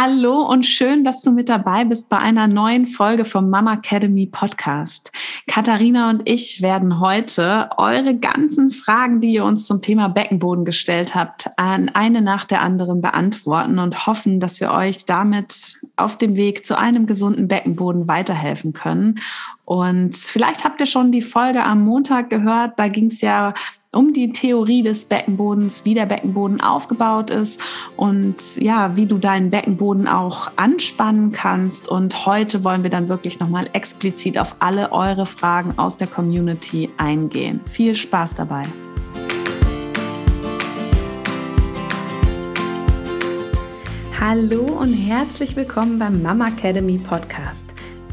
Hallo und schön, dass du mit dabei bist bei einer neuen Folge vom Mama Academy Podcast. Katharina und ich werden heute eure ganzen Fragen, die ihr uns zum Thema Beckenboden gestellt habt, an eine nach der anderen beantworten und hoffen, dass wir euch damit auf dem Weg zu einem gesunden Beckenboden weiterhelfen können. Und vielleicht habt ihr schon die Folge am Montag gehört. Da ging es ja um die Theorie des Beckenbodens, wie der Beckenboden aufgebaut ist und ja, wie du deinen Beckenboden auch anspannen kannst. Und heute wollen wir dann wirklich nochmal explizit auf alle eure Fragen aus der Community eingehen. Viel Spaß dabei. Hallo und herzlich willkommen beim Mama Academy Podcast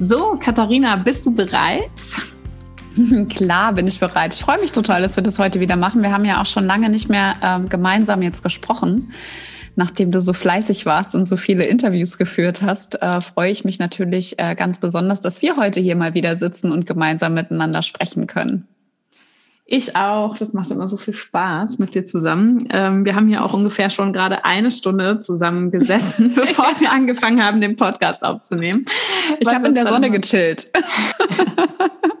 So, Katharina, bist du bereit? Klar bin ich bereit. Ich freue mich total, dass wir das heute wieder machen. Wir haben ja auch schon lange nicht mehr äh, gemeinsam jetzt gesprochen. Nachdem du so fleißig warst und so viele Interviews geführt hast, äh, freue ich mich natürlich äh, ganz besonders, dass wir heute hier mal wieder sitzen und gemeinsam miteinander sprechen können. Ich auch. Das macht immer so viel Spaß mit dir zusammen. Ähm, wir haben hier auch ungefähr schon gerade eine Stunde zusammen gesessen, bevor wir angefangen haben, den Podcast aufzunehmen. Ich habe in der Sonne gechillt.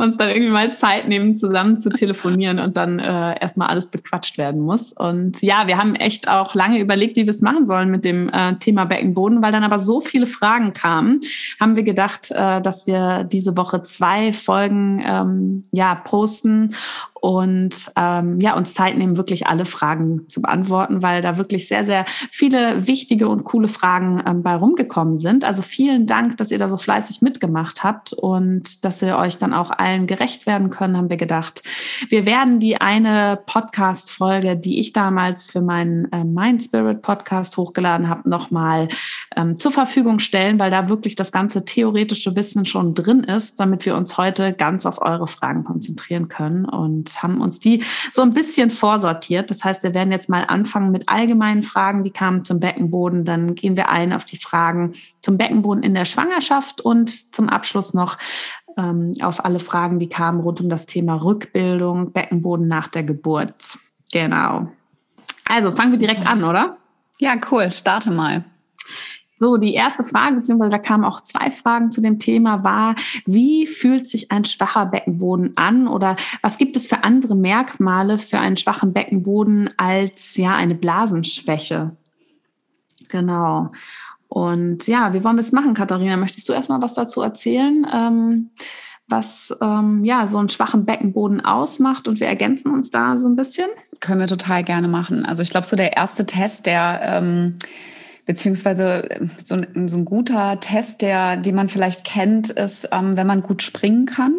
uns dann irgendwie mal Zeit nehmen, zusammen zu telefonieren und dann äh, erstmal alles bequatscht werden muss. Und ja, wir haben echt auch lange überlegt, wie wir es machen sollen mit dem äh, Thema Beckenboden, weil dann aber so viele Fragen kamen, haben wir gedacht, äh, dass wir diese Woche zwei Folgen ähm, ja posten und ähm, ja, uns Zeit nehmen, wirklich alle Fragen zu beantworten, weil da wirklich sehr, sehr viele wichtige und coole Fragen ähm, bei rumgekommen sind. Also vielen Dank, dass ihr da so fleißig mitgemacht habt und dass wir euch dann auch allen gerecht werden können, haben wir gedacht. Wir werden die eine Podcast-Folge, die ich damals für meinen äh, Mind Spirit Podcast hochgeladen habe, nochmal ähm, zur Verfügung stellen, weil da wirklich das ganze theoretische Wissen schon drin ist, damit wir uns heute ganz auf eure Fragen konzentrieren können. Und haben uns die so ein bisschen vorsortiert. Das heißt, wir werden jetzt mal anfangen mit allgemeinen Fragen, die kamen zum Beckenboden. Dann gehen wir ein auf die Fragen zum Beckenboden in der Schwangerschaft und zum Abschluss noch ähm, auf alle Fragen, die kamen rund um das Thema Rückbildung, Beckenboden nach der Geburt. Genau. Also fangen wir direkt an, oder? Ja, cool. Starte mal. So, die erste Frage, beziehungsweise da kamen auch zwei Fragen zu dem Thema, war, wie fühlt sich ein schwacher Beckenboden an oder was gibt es für andere Merkmale für einen schwachen Beckenboden als ja eine Blasenschwäche? Genau. Und ja, wie wollen wir es machen, Katharina? Möchtest du erstmal was dazu erzählen? Ähm, was ähm, ja so einen schwachen Beckenboden ausmacht und wir ergänzen uns da so ein bisschen. Können wir total gerne machen. Also ich glaube, so der erste Test, der ähm, beziehungsweise so ein, so ein guter Test, der, den man vielleicht kennt, ist, ähm, wenn man gut springen kann.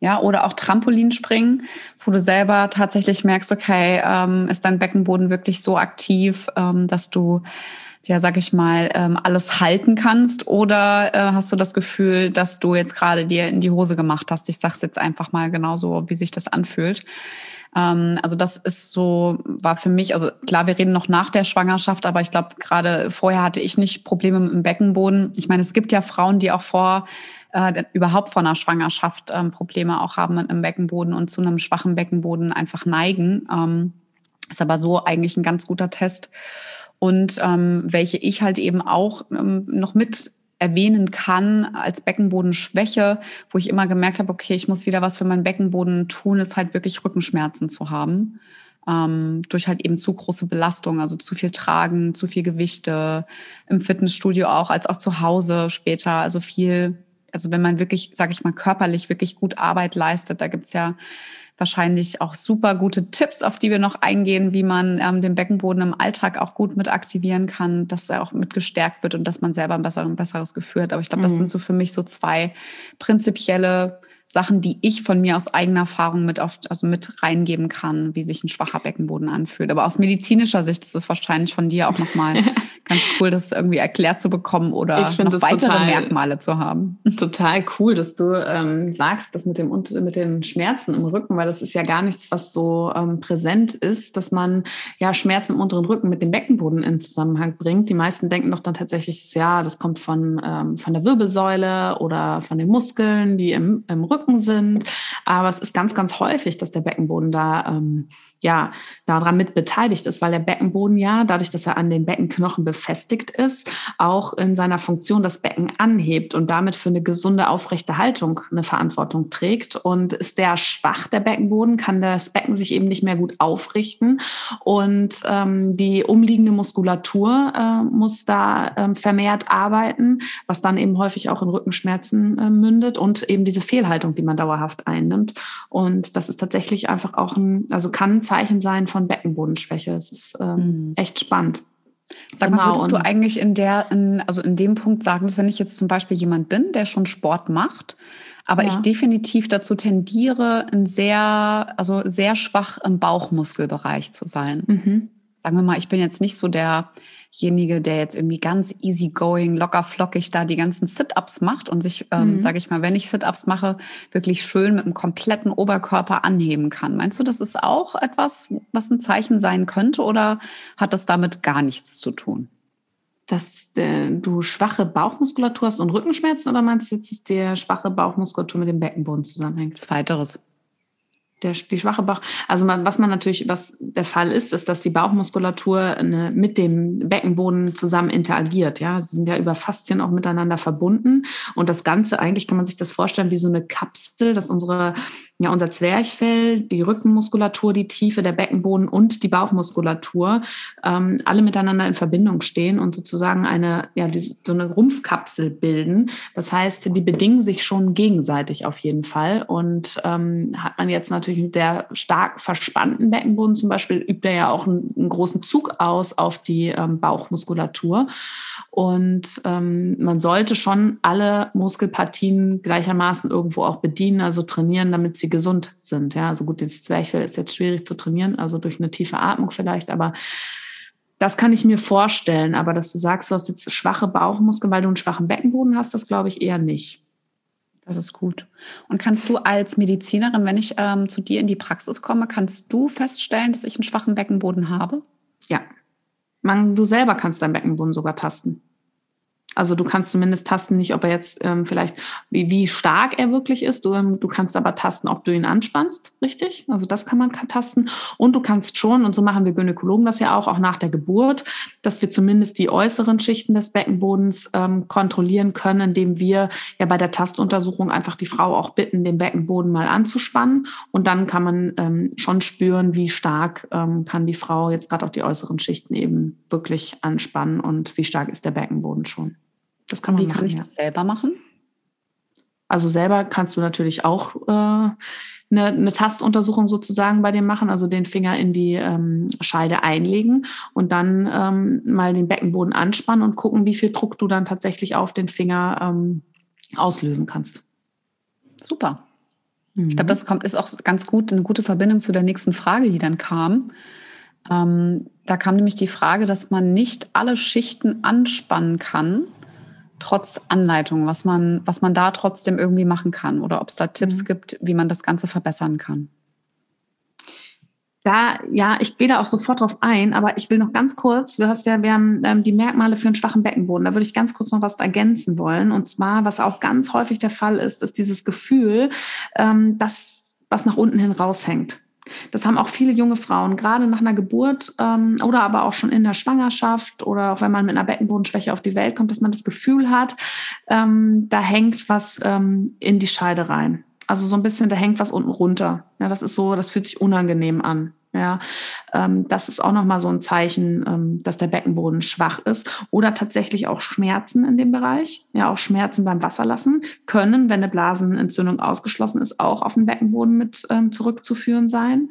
Ja, oder auch Trampolinspringen, wo du selber tatsächlich merkst, okay, ähm, ist dein Beckenboden wirklich so aktiv, ähm, dass du ja, sag ich mal, ähm, alles halten kannst? Oder äh, hast du das Gefühl, dass du jetzt gerade dir in die Hose gemacht hast? Ich sag's jetzt einfach mal genauso, wie sich das anfühlt. Ähm, also das ist so, war für mich, also klar, wir reden noch nach der Schwangerschaft, aber ich glaube, gerade vorher hatte ich nicht Probleme mit dem Beckenboden. Ich meine, es gibt ja Frauen, die auch vor äh, überhaupt vor einer Schwangerschaft ähm, Probleme auch haben mit einem Beckenboden und zu einem schwachen Beckenboden einfach neigen. Ähm, ist aber so eigentlich ein ganz guter Test. Und ähm, welche ich halt eben auch ähm, noch mit erwähnen kann als Beckenbodenschwäche, wo ich immer gemerkt habe, okay, ich muss wieder was für meinen Beckenboden tun, ist halt wirklich Rückenschmerzen zu haben. Ähm, durch halt eben zu große Belastung, also zu viel Tragen, zu viel Gewichte, im Fitnessstudio auch, als auch zu Hause später. Also viel, also wenn man wirklich, sage ich mal, körperlich wirklich gut Arbeit leistet, da gibt's ja wahrscheinlich auch super gute Tipps, auf die wir noch eingehen, wie man ähm, den Beckenboden im Alltag auch gut mit aktivieren kann, dass er auch mit gestärkt wird und dass man selber ein, besser, ein besseres Gefühl hat. Aber ich glaube, das mhm. sind so für mich so zwei prinzipielle Sachen, die ich von mir aus eigener Erfahrung mit auf, also mit reingeben kann, wie sich ein schwacher Beckenboden anfühlt. Aber aus medizinischer Sicht ist es wahrscheinlich von dir auch nochmal ganz cool, das irgendwie erklärt zu bekommen oder noch weitere total, Merkmale zu haben. Total cool, dass du ähm, sagst, das mit, dem, mit den Schmerzen im Rücken, weil das ist ja gar nichts, was so ähm, präsent ist, dass man ja Schmerzen im unteren Rücken mit dem Beckenboden in Zusammenhang bringt. Die meisten denken doch dann tatsächlich, ja, das kommt von, ähm, von der Wirbelsäule oder von den Muskeln, die im, im Rücken sind. Aber es ist ganz, ganz häufig, dass der Beckenboden da ähm, ja daran mit beteiligt ist, weil der Beckenboden ja, dadurch, dass er an den Beckenknochen befestigt ist, auch in seiner Funktion das Becken anhebt und damit für eine gesunde, aufrechte Haltung eine Verantwortung trägt. Und ist der schwach, der Beckenboden, kann das Becken sich eben nicht mehr gut aufrichten und ähm, die umliegende Muskulatur äh, muss da ähm, vermehrt arbeiten, was dann eben häufig auch in Rückenschmerzen äh, mündet und eben diese Fehlhaltung, die man dauerhaft einnimmt. Und das ist tatsächlich einfach auch ein, also kann Zeichen sein von Beckenbodenschwäche. Es ist ähm, mhm. echt spannend. Sag mal, genau. würdest du eigentlich in der, in, also in dem Punkt sagen, dass wenn ich jetzt zum Beispiel jemand bin, der schon Sport macht, aber ja. ich definitiv dazu tendiere, ein sehr, also sehr schwach im Bauchmuskelbereich zu sein. Mhm. Sagen wir mal, ich bin jetzt nicht so der derjenige, der jetzt irgendwie ganz easygoing, locker flockig da die ganzen Sit-ups macht und sich, ähm, mhm. sage ich mal, wenn ich Sit-ups mache, wirklich schön mit dem kompletten Oberkörper anheben kann. Meinst du, das ist auch etwas, was ein Zeichen sein könnte oder hat das damit gar nichts zu tun? Dass äh, du schwache Bauchmuskulatur hast und Rückenschmerzen oder meinst du jetzt, dass der schwache Bauchmuskulatur mit dem Beckenboden zusammenhängt? Zweiteres der, die schwache Bauch. Also man, was man natürlich, was der Fall ist, ist, dass die Bauchmuskulatur eine, mit dem Beckenboden zusammen interagiert. Ja, sie sind ja über Faszien auch miteinander verbunden. Und das Ganze, eigentlich kann man sich das vorstellen wie so eine Kapsel, dass unsere, ja, unser Zwerchfell, die Rückenmuskulatur, die Tiefe, der Beckenboden und die Bauchmuskulatur ähm, alle miteinander in Verbindung stehen und sozusagen eine, ja, die, so eine Rumpfkapsel bilden. Das heißt, die bedingen sich schon gegenseitig auf jeden Fall. Und ähm, hat man jetzt natürlich mit der stark verspannten Beckenboden zum Beispiel übt er ja auch einen, einen großen Zug aus auf die ähm, Bauchmuskulatur. Und ähm, man sollte schon alle Muskelpartien gleichermaßen irgendwo auch bedienen, also trainieren, damit sie gesund sind. Ja, also gut, das Zwerchfell ist jetzt schwierig zu trainieren, also durch eine tiefe Atmung vielleicht, aber das kann ich mir vorstellen. Aber dass du sagst, du hast jetzt schwache Bauchmuskeln, weil du einen schwachen Beckenboden hast, das glaube ich eher nicht. Das ist gut. Und kannst du als Medizinerin, wenn ich ähm, zu dir in die Praxis komme, kannst du feststellen, dass ich einen schwachen Beckenboden habe? Ja. Man, du selber kannst deinen Beckenboden sogar tasten. Also du kannst zumindest tasten, nicht ob er jetzt ähm, vielleicht, wie, wie stark er wirklich ist. Du, ähm, du kannst aber tasten, ob du ihn anspannst, richtig? Also das kann man tasten. Und du kannst schon, und so machen wir Gynäkologen das ja auch, auch nach der Geburt, dass wir zumindest die äußeren Schichten des Beckenbodens ähm, kontrollieren können, indem wir ja bei der Tastuntersuchung einfach die Frau auch bitten, den Beckenboden mal anzuspannen. Und dann kann man ähm, schon spüren, wie stark ähm, kann die Frau jetzt gerade auch die äußeren Schichten eben wirklich anspannen und wie stark ist der Beckenboden schon. Das kann man Wie machen, kann ich ja. das selber machen? Also selber kannst du natürlich auch äh, eine, eine Tastuntersuchung sozusagen bei dem machen, also den Finger in die ähm, Scheide einlegen und dann ähm, mal den Beckenboden anspannen und gucken, wie viel Druck du dann tatsächlich auf den Finger ähm, auslösen kannst. Super. Mhm. Ich glaube, das kommt, ist auch ganz gut, eine gute Verbindung zu der nächsten Frage, die dann kam. Ähm, da kam nämlich die Frage, dass man nicht alle Schichten anspannen kann trotz Anleitung, was man, was man da trotzdem irgendwie machen kann oder ob es da Tipps mhm. gibt, wie man das Ganze verbessern kann. Da, ja, ich gehe da auch sofort drauf ein, aber ich will noch ganz kurz, du hast ja, wir haben ähm, die Merkmale für einen schwachen Beckenboden, da würde ich ganz kurz noch was ergänzen wollen. Und zwar, was auch ganz häufig der Fall ist, ist dieses Gefühl, ähm, dass was nach unten hin raushängt. Das haben auch viele junge Frauen, gerade nach einer Geburt ähm, oder aber auch schon in der Schwangerschaft oder auch wenn man mit einer Beckenbodenschwäche auf die Welt kommt, dass man das Gefühl hat, ähm, da hängt was ähm, in die Scheide rein. Also so ein bisschen, da hängt was unten runter. Ja, das ist so, das fühlt sich unangenehm an. Ja, ähm, das ist auch nochmal so ein Zeichen, ähm, dass der Beckenboden schwach ist oder tatsächlich auch Schmerzen in dem Bereich. Ja, auch Schmerzen beim Wasserlassen können, wenn eine Blasenentzündung ausgeschlossen ist, auch auf den Beckenboden mit ähm, zurückzuführen sein.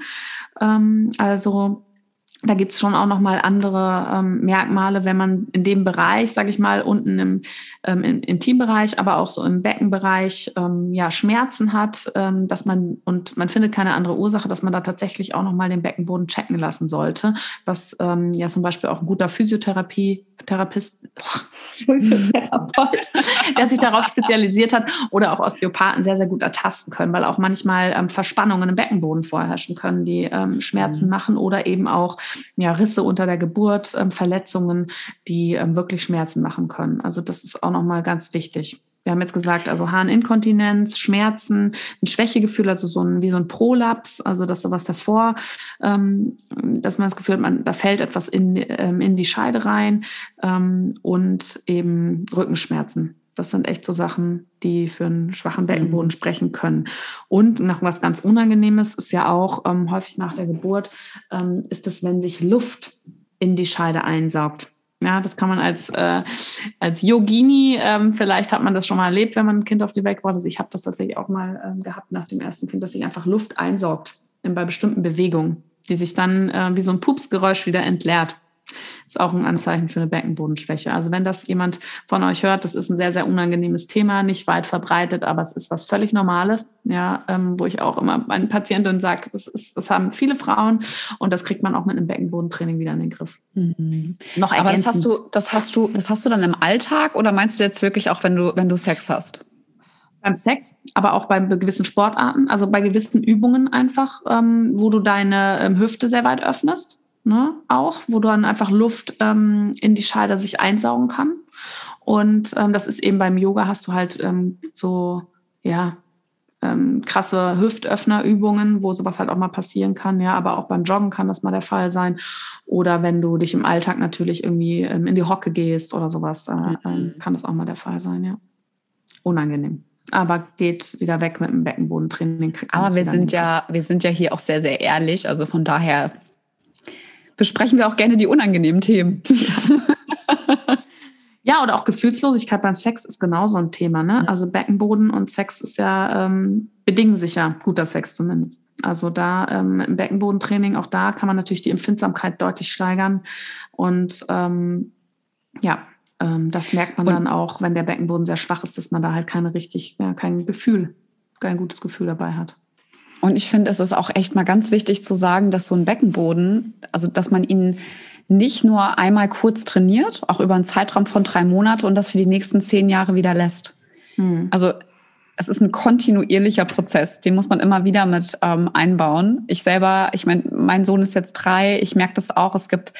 Ähm, also da gibt es schon auch noch mal andere ähm, Merkmale, wenn man in dem Bereich, sage ich mal, unten im, ähm, im Intimbereich, aber auch so im Beckenbereich ähm, ja Schmerzen hat, ähm, dass man und man findet keine andere Ursache, dass man da tatsächlich auch noch mal den Beckenboden checken lassen sollte, was ähm, ja zum Beispiel auch ein guter Physiotherapie Therapist, Physiotherapeut, der sich darauf spezialisiert hat, oder auch Osteopathen sehr sehr gut ertasten können, weil auch manchmal ähm, Verspannungen im Beckenboden vorherrschen können, die ähm, Schmerzen mhm. machen oder eben auch ja, Risse unter der Geburt, ähm, Verletzungen, die ähm, wirklich Schmerzen machen können. Also das ist auch nochmal ganz wichtig. Wir haben jetzt gesagt, also Harninkontinenz, Schmerzen, ein Schwächegefühl, also so ein, wie so ein Prolaps, also dass sowas davor, ähm, dass man das Gefühl hat, man, da fällt etwas in, ähm, in die Scheide rein ähm, und eben Rückenschmerzen. Das sind echt so Sachen, die für einen schwachen Beckenboden mhm. sprechen können. Und noch was ganz Unangenehmes ist ja auch ähm, häufig nach der Geburt, ähm, ist es, wenn sich Luft in die Scheide einsaugt. Ja, das kann man als, äh, als Yogini, ähm, vielleicht hat man das schon mal erlebt, wenn man ein Kind auf die Welt gebracht hat. Ich habe das tatsächlich auch mal ähm, gehabt nach dem ersten Kind, dass sich einfach Luft einsaugt in, bei bestimmten Bewegungen, die sich dann äh, wie so ein Pupsgeräusch wieder entleert ist auch ein Anzeichen für eine Beckenbodenschwäche. Also wenn das jemand von euch hört, das ist ein sehr, sehr unangenehmes Thema, nicht weit verbreitet, aber es ist was völlig Normales, ja, ähm, wo ich auch immer meinen Patientinnen sage, das ist, das haben viele Frauen und das kriegt man auch mit einem Beckenbodentraining wieder in den Griff. Mhm. Noch aber das hast du, das hast du, das hast du dann im Alltag oder meinst du jetzt wirklich auch, wenn du, wenn du Sex hast? beim Sex, aber auch bei gewissen Sportarten, also bei gewissen Übungen einfach, ähm, wo du deine ähm, Hüfte sehr weit öffnest ne, auch, wo du dann einfach Luft ähm, in die Scheide sich einsaugen kann. Und ähm, das ist eben beim Yoga hast du halt ähm, so, ja, ähm, krasse Hüftöffnerübungen, wo sowas halt auch mal passieren kann, ja, aber auch beim Joggen kann das mal der Fall sein. Oder wenn du dich im Alltag natürlich irgendwie ähm, in die Hocke gehst oder sowas, äh, mhm. Kann das auch mal der Fall sein, ja. Unangenehm aber geht wieder weg mit dem Beckenbodentraining. Aber wir sind ja, wir sind ja hier auch sehr, sehr ehrlich. Also von daher besprechen wir auch gerne die unangenehmen Themen. Ja. oder auch Gefühlslosigkeit beim Sex ist genauso ein Thema. Ne? Also Beckenboden und Sex ist ja ähm, bedingen sich ja guter Sex zumindest. Also da ähm, im Beckenbodentraining, auch da kann man natürlich die Empfindsamkeit deutlich steigern. Und ähm, ja, ähm, das merkt man und, dann auch, wenn der Beckenboden sehr schwach ist, dass man da halt keine richtig, ja, kein Gefühl, kein gutes Gefühl dabei hat. Und ich finde, es ist auch echt mal ganz wichtig zu sagen, dass so ein Beckenboden, also dass man ihn nicht nur einmal kurz trainiert, auch über einen Zeitraum von drei Monate und das für die nächsten zehn Jahre wieder lässt. Hm. Also es ist ein kontinuierlicher Prozess, den muss man immer wieder mit ähm, einbauen. Ich selber, ich meine, mein Sohn ist jetzt drei, ich merke das auch. Es gibt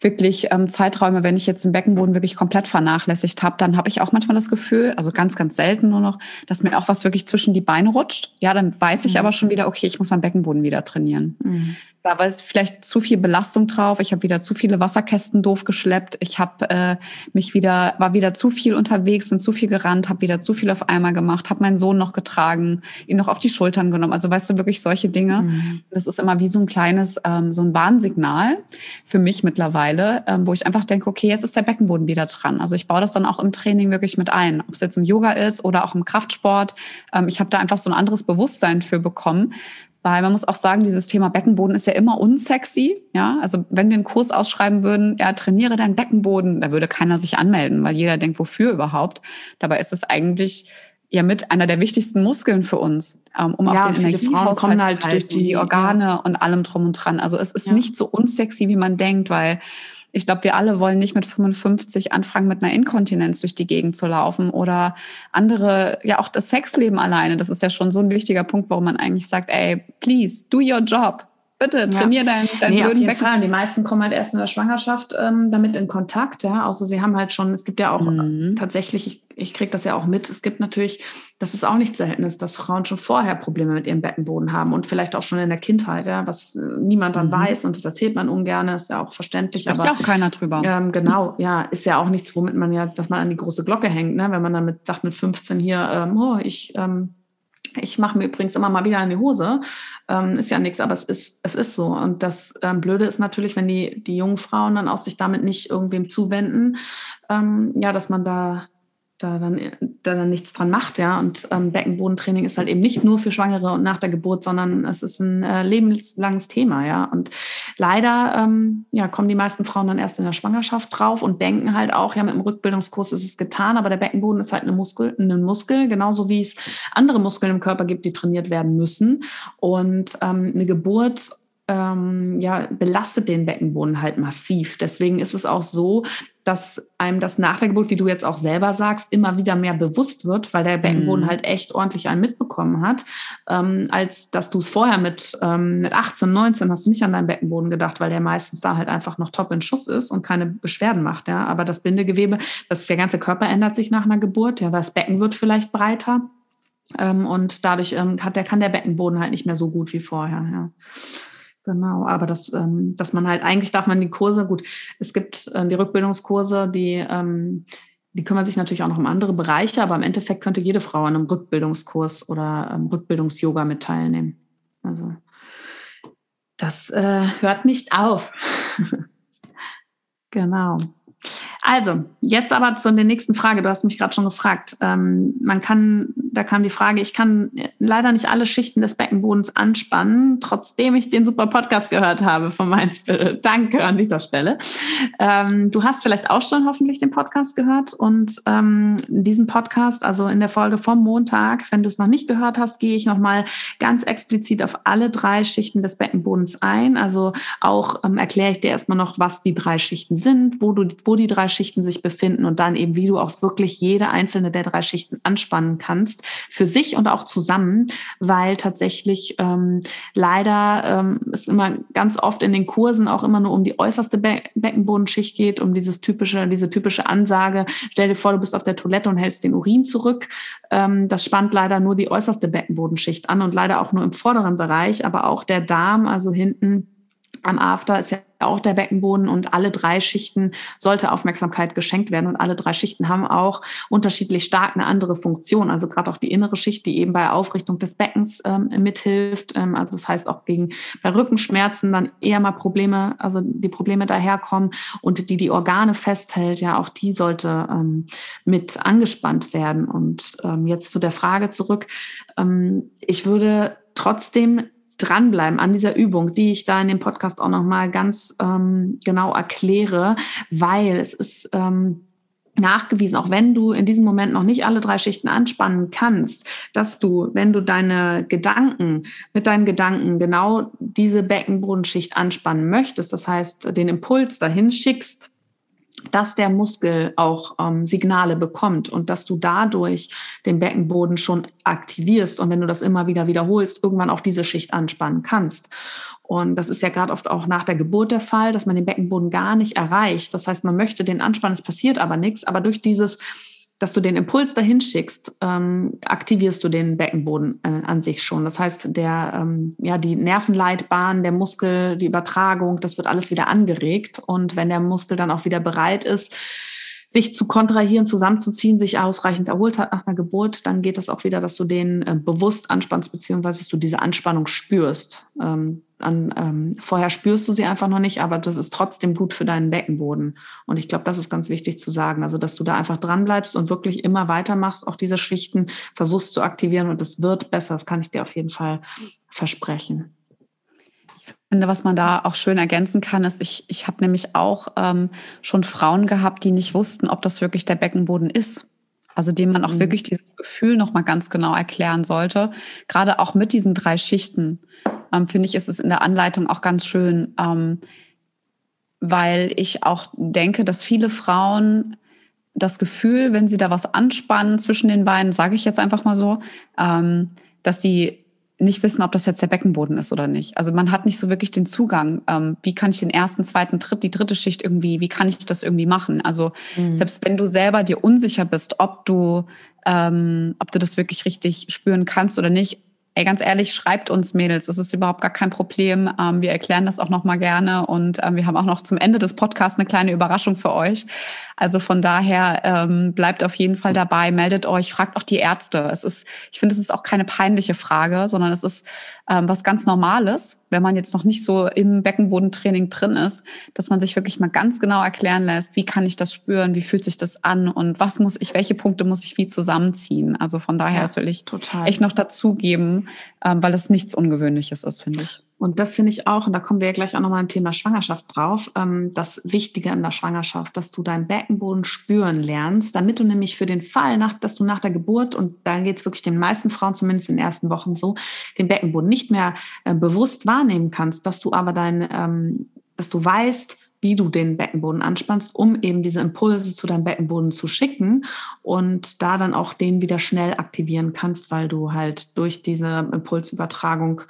wirklich ähm, Zeiträume, wenn ich jetzt den Beckenboden wirklich komplett vernachlässigt habe, dann habe ich auch manchmal das Gefühl, also ganz, ganz selten nur noch, dass mir auch was wirklich zwischen die Beine rutscht. Ja, dann weiß ich mhm. aber schon wieder, okay, ich muss meinen Beckenboden wieder trainieren. Mhm. Da war es vielleicht zu viel Belastung drauf. Ich habe wieder zu viele Wasserkästen doof geschleppt. Ich habe äh, mich wieder, war wieder zu viel unterwegs, bin zu viel gerannt, habe wieder zu viel auf einmal gemacht, habe meinen Sohn noch getragen, ihn noch auf die Schultern genommen. Also weißt du wirklich solche Dinge. Mhm. Das ist immer wie so ein kleines, ähm, so ein Warnsignal für mich mittlerweile, ähm, wo ich einfach denke, okay, jetzt ist der Beckenboden wieder dran. Also ich baue das dann auch im Training wirklich mit ein, ob es jetzt im Yoga ist oder auch im Kraftsport. Ähm, ich habe da einfach so ein anderes Bewusstsein für bekommen, weil man muss auch sagen, dieses Thema Beckenboden ist ja immer unsexy. Ja, also wenn wir einen Kurs ausschreiben würden, ja, trainiere deinen Beckenboden, da würde keiner sich anmelden, weil jeder denkt, wofür überhaupt? Dabei ist es eigentlich ja mit einer der wichtigsten Muskeln für uns, ähm, um ja, auch den Energiehaushalt halt zu halten, die, die Organe und allem drum und dran. Also es ist ja. nicht so unsexy, wie man denkt, weil ich glaube, wir alle wollen nicht mit 55 anfangen, mit einer Inkontinenz durch die Gegend zu laufen oder andere, ja auch das Sexleben alleine. Das ist ja schon so ein wichtiger Punkt, warum man eigentlich sagt, ey, please, do your job. Bitte trainier ja. deinen dein nee, blöden auf Fall. Die meisten kommen halt erst in der Schwangerschaft ähm, damit in Kontakt, ja. Außer sie haben halt schon, es gibt ja auch mhm. tatsächlich, ich, ich kriege das ja auch mit, es gibt natürlich, das ist auch nicht selten ist, dass Frauen schon vorher Probleme mit ihrem Beckenboden haben und vielleicht auch schon in der Kindheit, ja, was äh, niemand dann mhm. weiß und das erzählt man ungern, ist ja auch verständlich. Spricht aber ja auch keiner drüber. Ähm, genau, ja, ist ja auch nichts, womit man ja, was man an die große Glocke hängt, ne? wenn man dann mit, sagt mit 15 hier, ähm, oh, ich ähm, ich mache mir übrigens immer mal wieder in die Hose. Ähm, ist ja nichts, aber es ist, es ist so. Und das ähm, Blöde ist natürlich, wenn die, die jungen Frauen dann auch sich damit nicht irgendwem zuwenden, ähm, ja, dass man da da dann, da dann nichts dran macht, ja. Und ähm, Beckenbodentraining ist halt eben nicht nur für Schwangere und nach der Geburt, sondern es ist ein äh, lebenslanges Thema, ja. Und leider ähm, ja, kommen die meisten Frauen dann erst in der Schwangerschaft drauf und denken halt auch, ja, mit dem Rückbildungskurs ist es getan, aber der Beckenboden ist halt eine Muskel, ein Muskel, genauso wie es andere Muskeln im Körper gibt, die trainiert werden müssen. Und ähm, eine Geburt ähm, ja, belastet den Beckenboden halt massiv. Deswegen ist es auch so, dass einem das nach der Geburt, wie du jetzt auch selber sagst, immer wieder mehr bewusst wird, weil der Beckenboden mhm. halt echt ordentlich einen mitbekommen hat, ähm, als dass du es vorher mit, ähm, mit 18, 19 hast du nicht an deinen Beckenboden gedacht, weil der meistens da halt einfach noch top in Schuss ist und keine Beschwerden macht. Ja. Aber das Bindegewebe, das, der ganze Körper ändert sich nach einer Geburt, ja, das Becken wird vielleicht breiter. Ähm, und dadurch ähm, hat der, kann der Beckenboden halt nicht mehr so gut wie vorher. Ja. Genau, aber das, ähm, dass man halt eigentlich darf man die Kurse, gut, es gibt äh, die Rückbildungskurse, die, ähm, die kümmern sich natürlich auch noch um andere Bereiche, aber im Endeffekt könnte jede Frau an einem Rückbildungskurs oder ähm, Rückbildungs-Yoga mit teilnehmen. Also das äh, hört nicht auf. genau. Also, jetzt aber zu der nächsten Frage. Du hast mich gerade schon gefragt. Ähm, man kann, da kam die Frage, ich kann leider nicht alle Schichten des Beckenbodens anspannen, trotzdem ich den super Podcast gehört habe von Mindspirit. Danke an dieser Stelle. Ähm, du hast vielleicht auch schon hoffentlich den Podcast gehört und ähm, in diesem Podcast, also in der Folge vom Montag, wenn du es noch nicht gehört hast, gehe ich nochmal ganz explizit auf alle drei Schichten des Beckenbodens ein. Also auch ähm, erkläre ich dir erstmal noch, was die drei Schichten sind, wo du, wo die drei Schichten sich befinden und dann eben, wie du auch wirklich jede einzelne der drei Schichten anspannen kannst, für sich und auch zusammen, weil tatsächlich ähm, leider ähm, es immer ganz oft in den Kursen auch immer nur um die äußerste Be Beckenbodenschicht geht, um dieses typische, diese typische Ansage, stell dir vor, du bist auf der Toilette und hältst den Urin zurück. Ähm, das spannt leider nur die äußerste Beckenbodenschicht an und leider auch nur im vorderen Bereich, aber auch der Darm, also hinten am After ist ja auch der Beckenboden und alle drei Schichten sollte Aufmerksamkeit geschenkt werden und alle drei Schichten haben auch unterschiedlich stark eine andere Funktion. Also gerade auch die innere Schicht, die eben bei Aufrichtung des Beckens ähm, mithilft. Ähm, also das heißt auch gegen bei Rückenschmerzen dann eher mal Probleme, also die Probleme daherkommen und die die Organe festhält, ja auch die sollte ähm, mit angespannt werden. Und ähm, jetzt zu der Frage zurück. Ähm, ich würde trotzdem dranbleiben an dieser Übung, die ich da in dem Podcast auch nochmal ganz ähm, genau erkläre, weil es ist ähm, nachgewiesen, auch wenn du in diesem Moment noch nicht alle drei Schichten anspannen kannst, dass du, wenn du deine Gedanken mit deinen Gedanken genau diese Beckenbodenschicht anspannen möchtest, das heißt den Impuls dahin schickst, dass der Muskel auch ähm, Signale bekommt und dass du dadurch den Beckenboden schon aktivierst und wenn du das immer wieder wiederholst, irgendwann auch diese Schicht anspannen kannst. Und das ist ja gerade oft auch nach der Geburt der Fall, dass man den Beckenboden gar nicht erreicht. Das heißt, man möchte den anspannen, es passiert aber nichts, aber durch dieses dass du den Impuls dahin schickst, ähm, aktivierst du den Beckenboden äh, an sich schon. Das heißt, der, ähm, ja, die Nervenleitbahn, der Muskel, die Übertragung, das wird alles wieder angeregt. Und wenn der Muskel dann auch wieder bereit ist, sich zu kontrahieren, zusammenzuziehen, sich ausreichend erholt hat nach einer Geburt, dann geht es auch wieder, dass du den äh, bewusst anspannst, beziehungsweise dass du diese Anspannung spürst. Ähm, an, ähm, vorher spürst du sie einfach noch nicht, aber das ist trotzdem gut für deinen Beckenboden. Und ich glaube, das ist ganz wichtig zu sagen. Also, dass du da einfach dran bleibst und wirklich immer weitermachst, auch diese Schichten versuchst zu aktivieren und es wird besser. Das kann ich dir auf jeden Fall versprechen finde, was man da auch schön ergänzen kann, ist, ich, ich habe nämlich auch ähm, schon Frauen gehabt, die nicht wussten, ob das wirklich der Beckenboden ist. Also dem man auch mhm. wirklich dieses Gefühl nochmal ganz genau erklären sollte. Gerade auch mit diesen drei Schichten, ähm, finde ich, ist es in der Anleitung auch ganz schön, ähm, weil ich auch denke, dass viele Frauen das Gefühl, wenn sie da was anspannen zwischen den Beinen, sage ich jetzt einfach mal so, ähm, dass sie nicht wissen, ob das jetzt der Beckenboden ist oder nicht. Also man hat nicht so wirklich den Zugang. Ähm, wie kann ich den ersten, zweiten, dritt, die dritte Schicht irgendwie, wie kann ich das irgendwie machen? Also mhm. selbst wenn du selber dir unsicher bist, ob du, ähm, ob du das wirklich richtig spüren kannst oder nicht, Ey, ganz ehrlich, schreibt uns Mädels, es ist überhaupt gar kein Problem. Ähm, wir erklären das auch noch mal gerne und ähm, wir haben auch noch zum Ende des Podcasts eine kleine Überraschung für euch. Also von daher ähm, bleibt auf jeden Fall dabei, meldet euch, fragt auch die Ärzte. Es ist, ich finde, es ist auch keine peinliche Frage, sondern es ist ähm, was ganz Normales, wenn man jetzt noch nicht so im Beckenbodentraining drin ist, dass man sich wirklich mal ganz genau erklären lässt, wie kann ich das spüren, wie fühlt sich das an und was muss ich, welche Punkte muss ich wie zusammenziehen. Also von daher, ja, das will ich total. echt noch dazugeben, ähm, weil das nichts Ungewöhnliches ist, finde ich. Und das finde ich auch, und da kommen wir ja gleich auch nochmal im Thema Schwangerschaft drauf, ähm, das Wichtige in der Schwangerschaft, dass du deinen Beckenboden spüren lernst, damit du nämlich für den Fall, nach, dass du nach der Geburt, und da geht es wirklich den meisten Frauen zumindest in den ersten Wochen so, den Beckenboden nicht mehr äh, bewusst wahrnehmen kannst, dass du aber dein, ähm, dass du weißt, wie du den Beckenboden anspannst, um eben diese Impulse zu deinem Beckenboden zu schicken und da dann auch den wieder schnell aktivieren kannst, weil du halt durch diese Impulsübertragung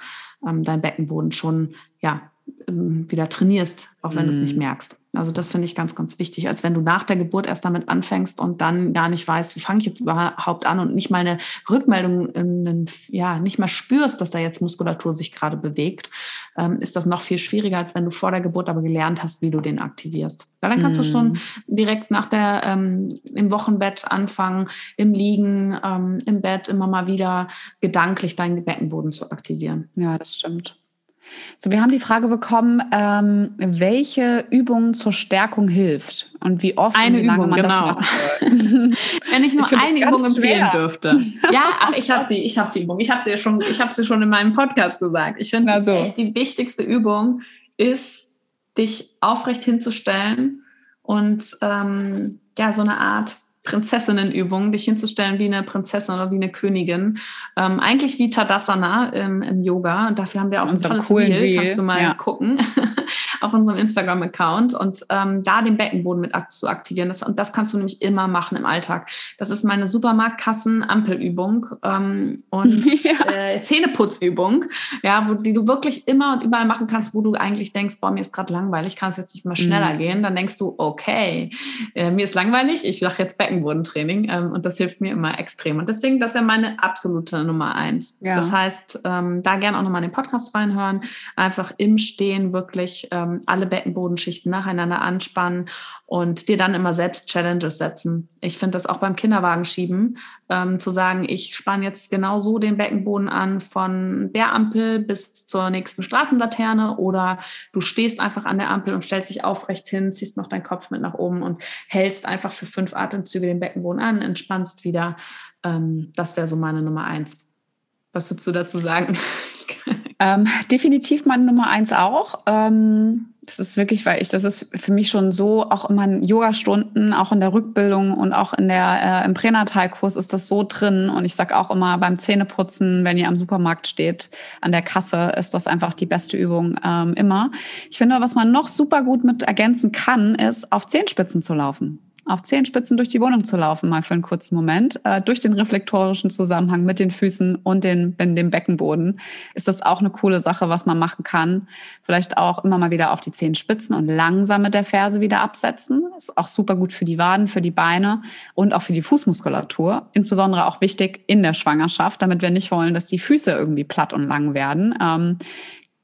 dein Beckenboden schon ja, ähm, wieder trainierst, auch wenn mm. du es nicht mhm. merkst. Also das finde ich ganz, ganz wichtig, als wenn du nach der Geburt erst damit anfängst und dann gar nicht weißt, wie fange ich jetzt überhaupt an und nicht mal eine Rückmeldung, in, ja, nicht mal spürst, dass da jetzt Muskulatur sich gerade bewegt, ähm, ist das noch viel schwieriger, als wenn du vor der Geburt aber gelernt hast, wie du den aktivierst. Ja, dann kannst mm. du schon mhm. direkt nach der, ähm, im Wochenbett anfangen, im Liegen, ähm, im Bett immer mal wieder gedanklich deinen Beckenboden zu aktivieren. Ja, das stimmt. So, wir haben die Frage bekommen, ähm, welche Übung zur Stärkung hilft und wie oft eine und wie lange Übung, man genau. das soll. Wenn ich nur ich eine Übung empfehlen dürfte. Ja, ach, ich habe die, ich habe die Übung. Ich habe sie ja schon, ich habe sie schon in meinem Podcast gesagt. Ich finde, so. die wichtigste Übung ist, dich aufrecht hinzustellen und ähm, ja so eine Art Prinzessinnenübung, dich hinzustellen wie eine Prinzessin oder wie eine Königin. Ähm, eigentlich wie Tadasana im, im Yoga. Und dafür haben wir auch ein tolles Reel, Reel, kannst du mal ja. gucken, auf unserem Instagram-Account. Und ähm, da den Beckenboden mit zu aktivieren. Das, und das kannst du nämlich immer machen im Alltag. Das ist meine Supermarktkassen-Ampelübung ähm, und ja. äh, Zähneputzübung, ja, wo die du wirklich immer und überall machen kannst, wo du eigentlich denkst, boah, mir ist gerade langweilig, kann es jetzt nicht mal schneller mhm. gehen. Dann denkst du, okay, äh, mir ist langweilig, ich sage jetzt Becken Beckenbodentraining ähm, und das hilft mir immer extrem. Und deswegen, das wäre meine absolute Nummer eins. Ja. Das heißt, ähm, da gerne auch nochmal in den Podcast reinhören, einfach im Stehen wirklich ähm, alle Beckenbodenschichten nacheinander anspannen und dir dann immer selbst Challenges setzen. Ich finde das auch beim Kinderwagenschieben, ähm, zu sagen, ich spanne jetzt genau so den Beckenboden an von der Ampel bis zur nächsten Straßenlaterne oder du stehst einfach an der Ampel und stellst dich aufrecht hin, ziehst noch deinen Kopf mit nach oben und hältst einfach für fünf Atemzüge den Beckenboden an, entspannst wieder. Ähm, das wäre so meine Nummer eins. Was würdest du dazu sagen? Ähm, definitiv meine Nummer eins auch. Ähm, das ist wirklich, weil ich, das ist für mich schon so, auch in meinen Yoga-Stunden, auch in der Rückbildung und auch in der, äh, im Pränatalkurs ist das so drin. Und ich sag auch immer beim Zähneputzen, wenn ihr am Supermarkt steht, an der Kasse, ist das einfach die beste Übung ähm, immer. Ich finde, was man noch super gut mit ergänzen kann, ist, auf Zehenspitzen zu laufen auf Zehenspitzen durch die Wohnung zu laufen, mal für einen kurzen Moment, äh, durch den reflektorischen Zusammenhang mit den Füßen und den, dem Beckenboden, ist das auch eine coole Sache, was man machen kann. Vielleicht auch immer mal wieder auf die Zehenspitzen und langsam mit der Ferse wieder absetzen. Ist auch super gut für die Waden, für die Beine und auch für die Fußmuskulatur. Insbesondere auch wichtig in der Schwangerschaft, damit wir nicht wollen, dass die Füße irgendwie platt und lang werden. Ähm,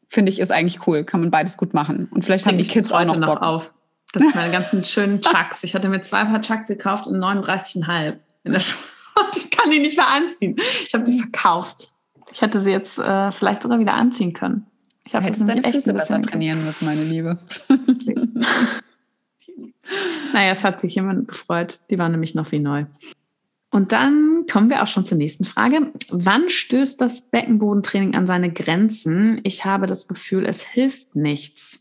Finde ich, ist eigentlich cool. Kann man beides gut machen. Und vielleicht haben die Kids auch noch Bock. Noch auf. Das sind meine ganzen schönen Chucks. Ich hatte mir zwei Paar Chucks gekauft und 39,5 in der Schule. Ich kann die nicht mehr anziehen. Ich habe die verkauft. Ich hätte sie jetzt äh, vielleicht sogar wieder anziehen können. Ich habe deine Füße besser trainieren müssen, meine Liebe. naja, es hat sich jemand gefreut. Die waren nämlich noch wie neu. Und dann kommen wir auch schon zur nächsten Frage. Wann stößt das Beckenbodentraining an seine Grenzen? Ich habe das Gefühl, es hilft nichts.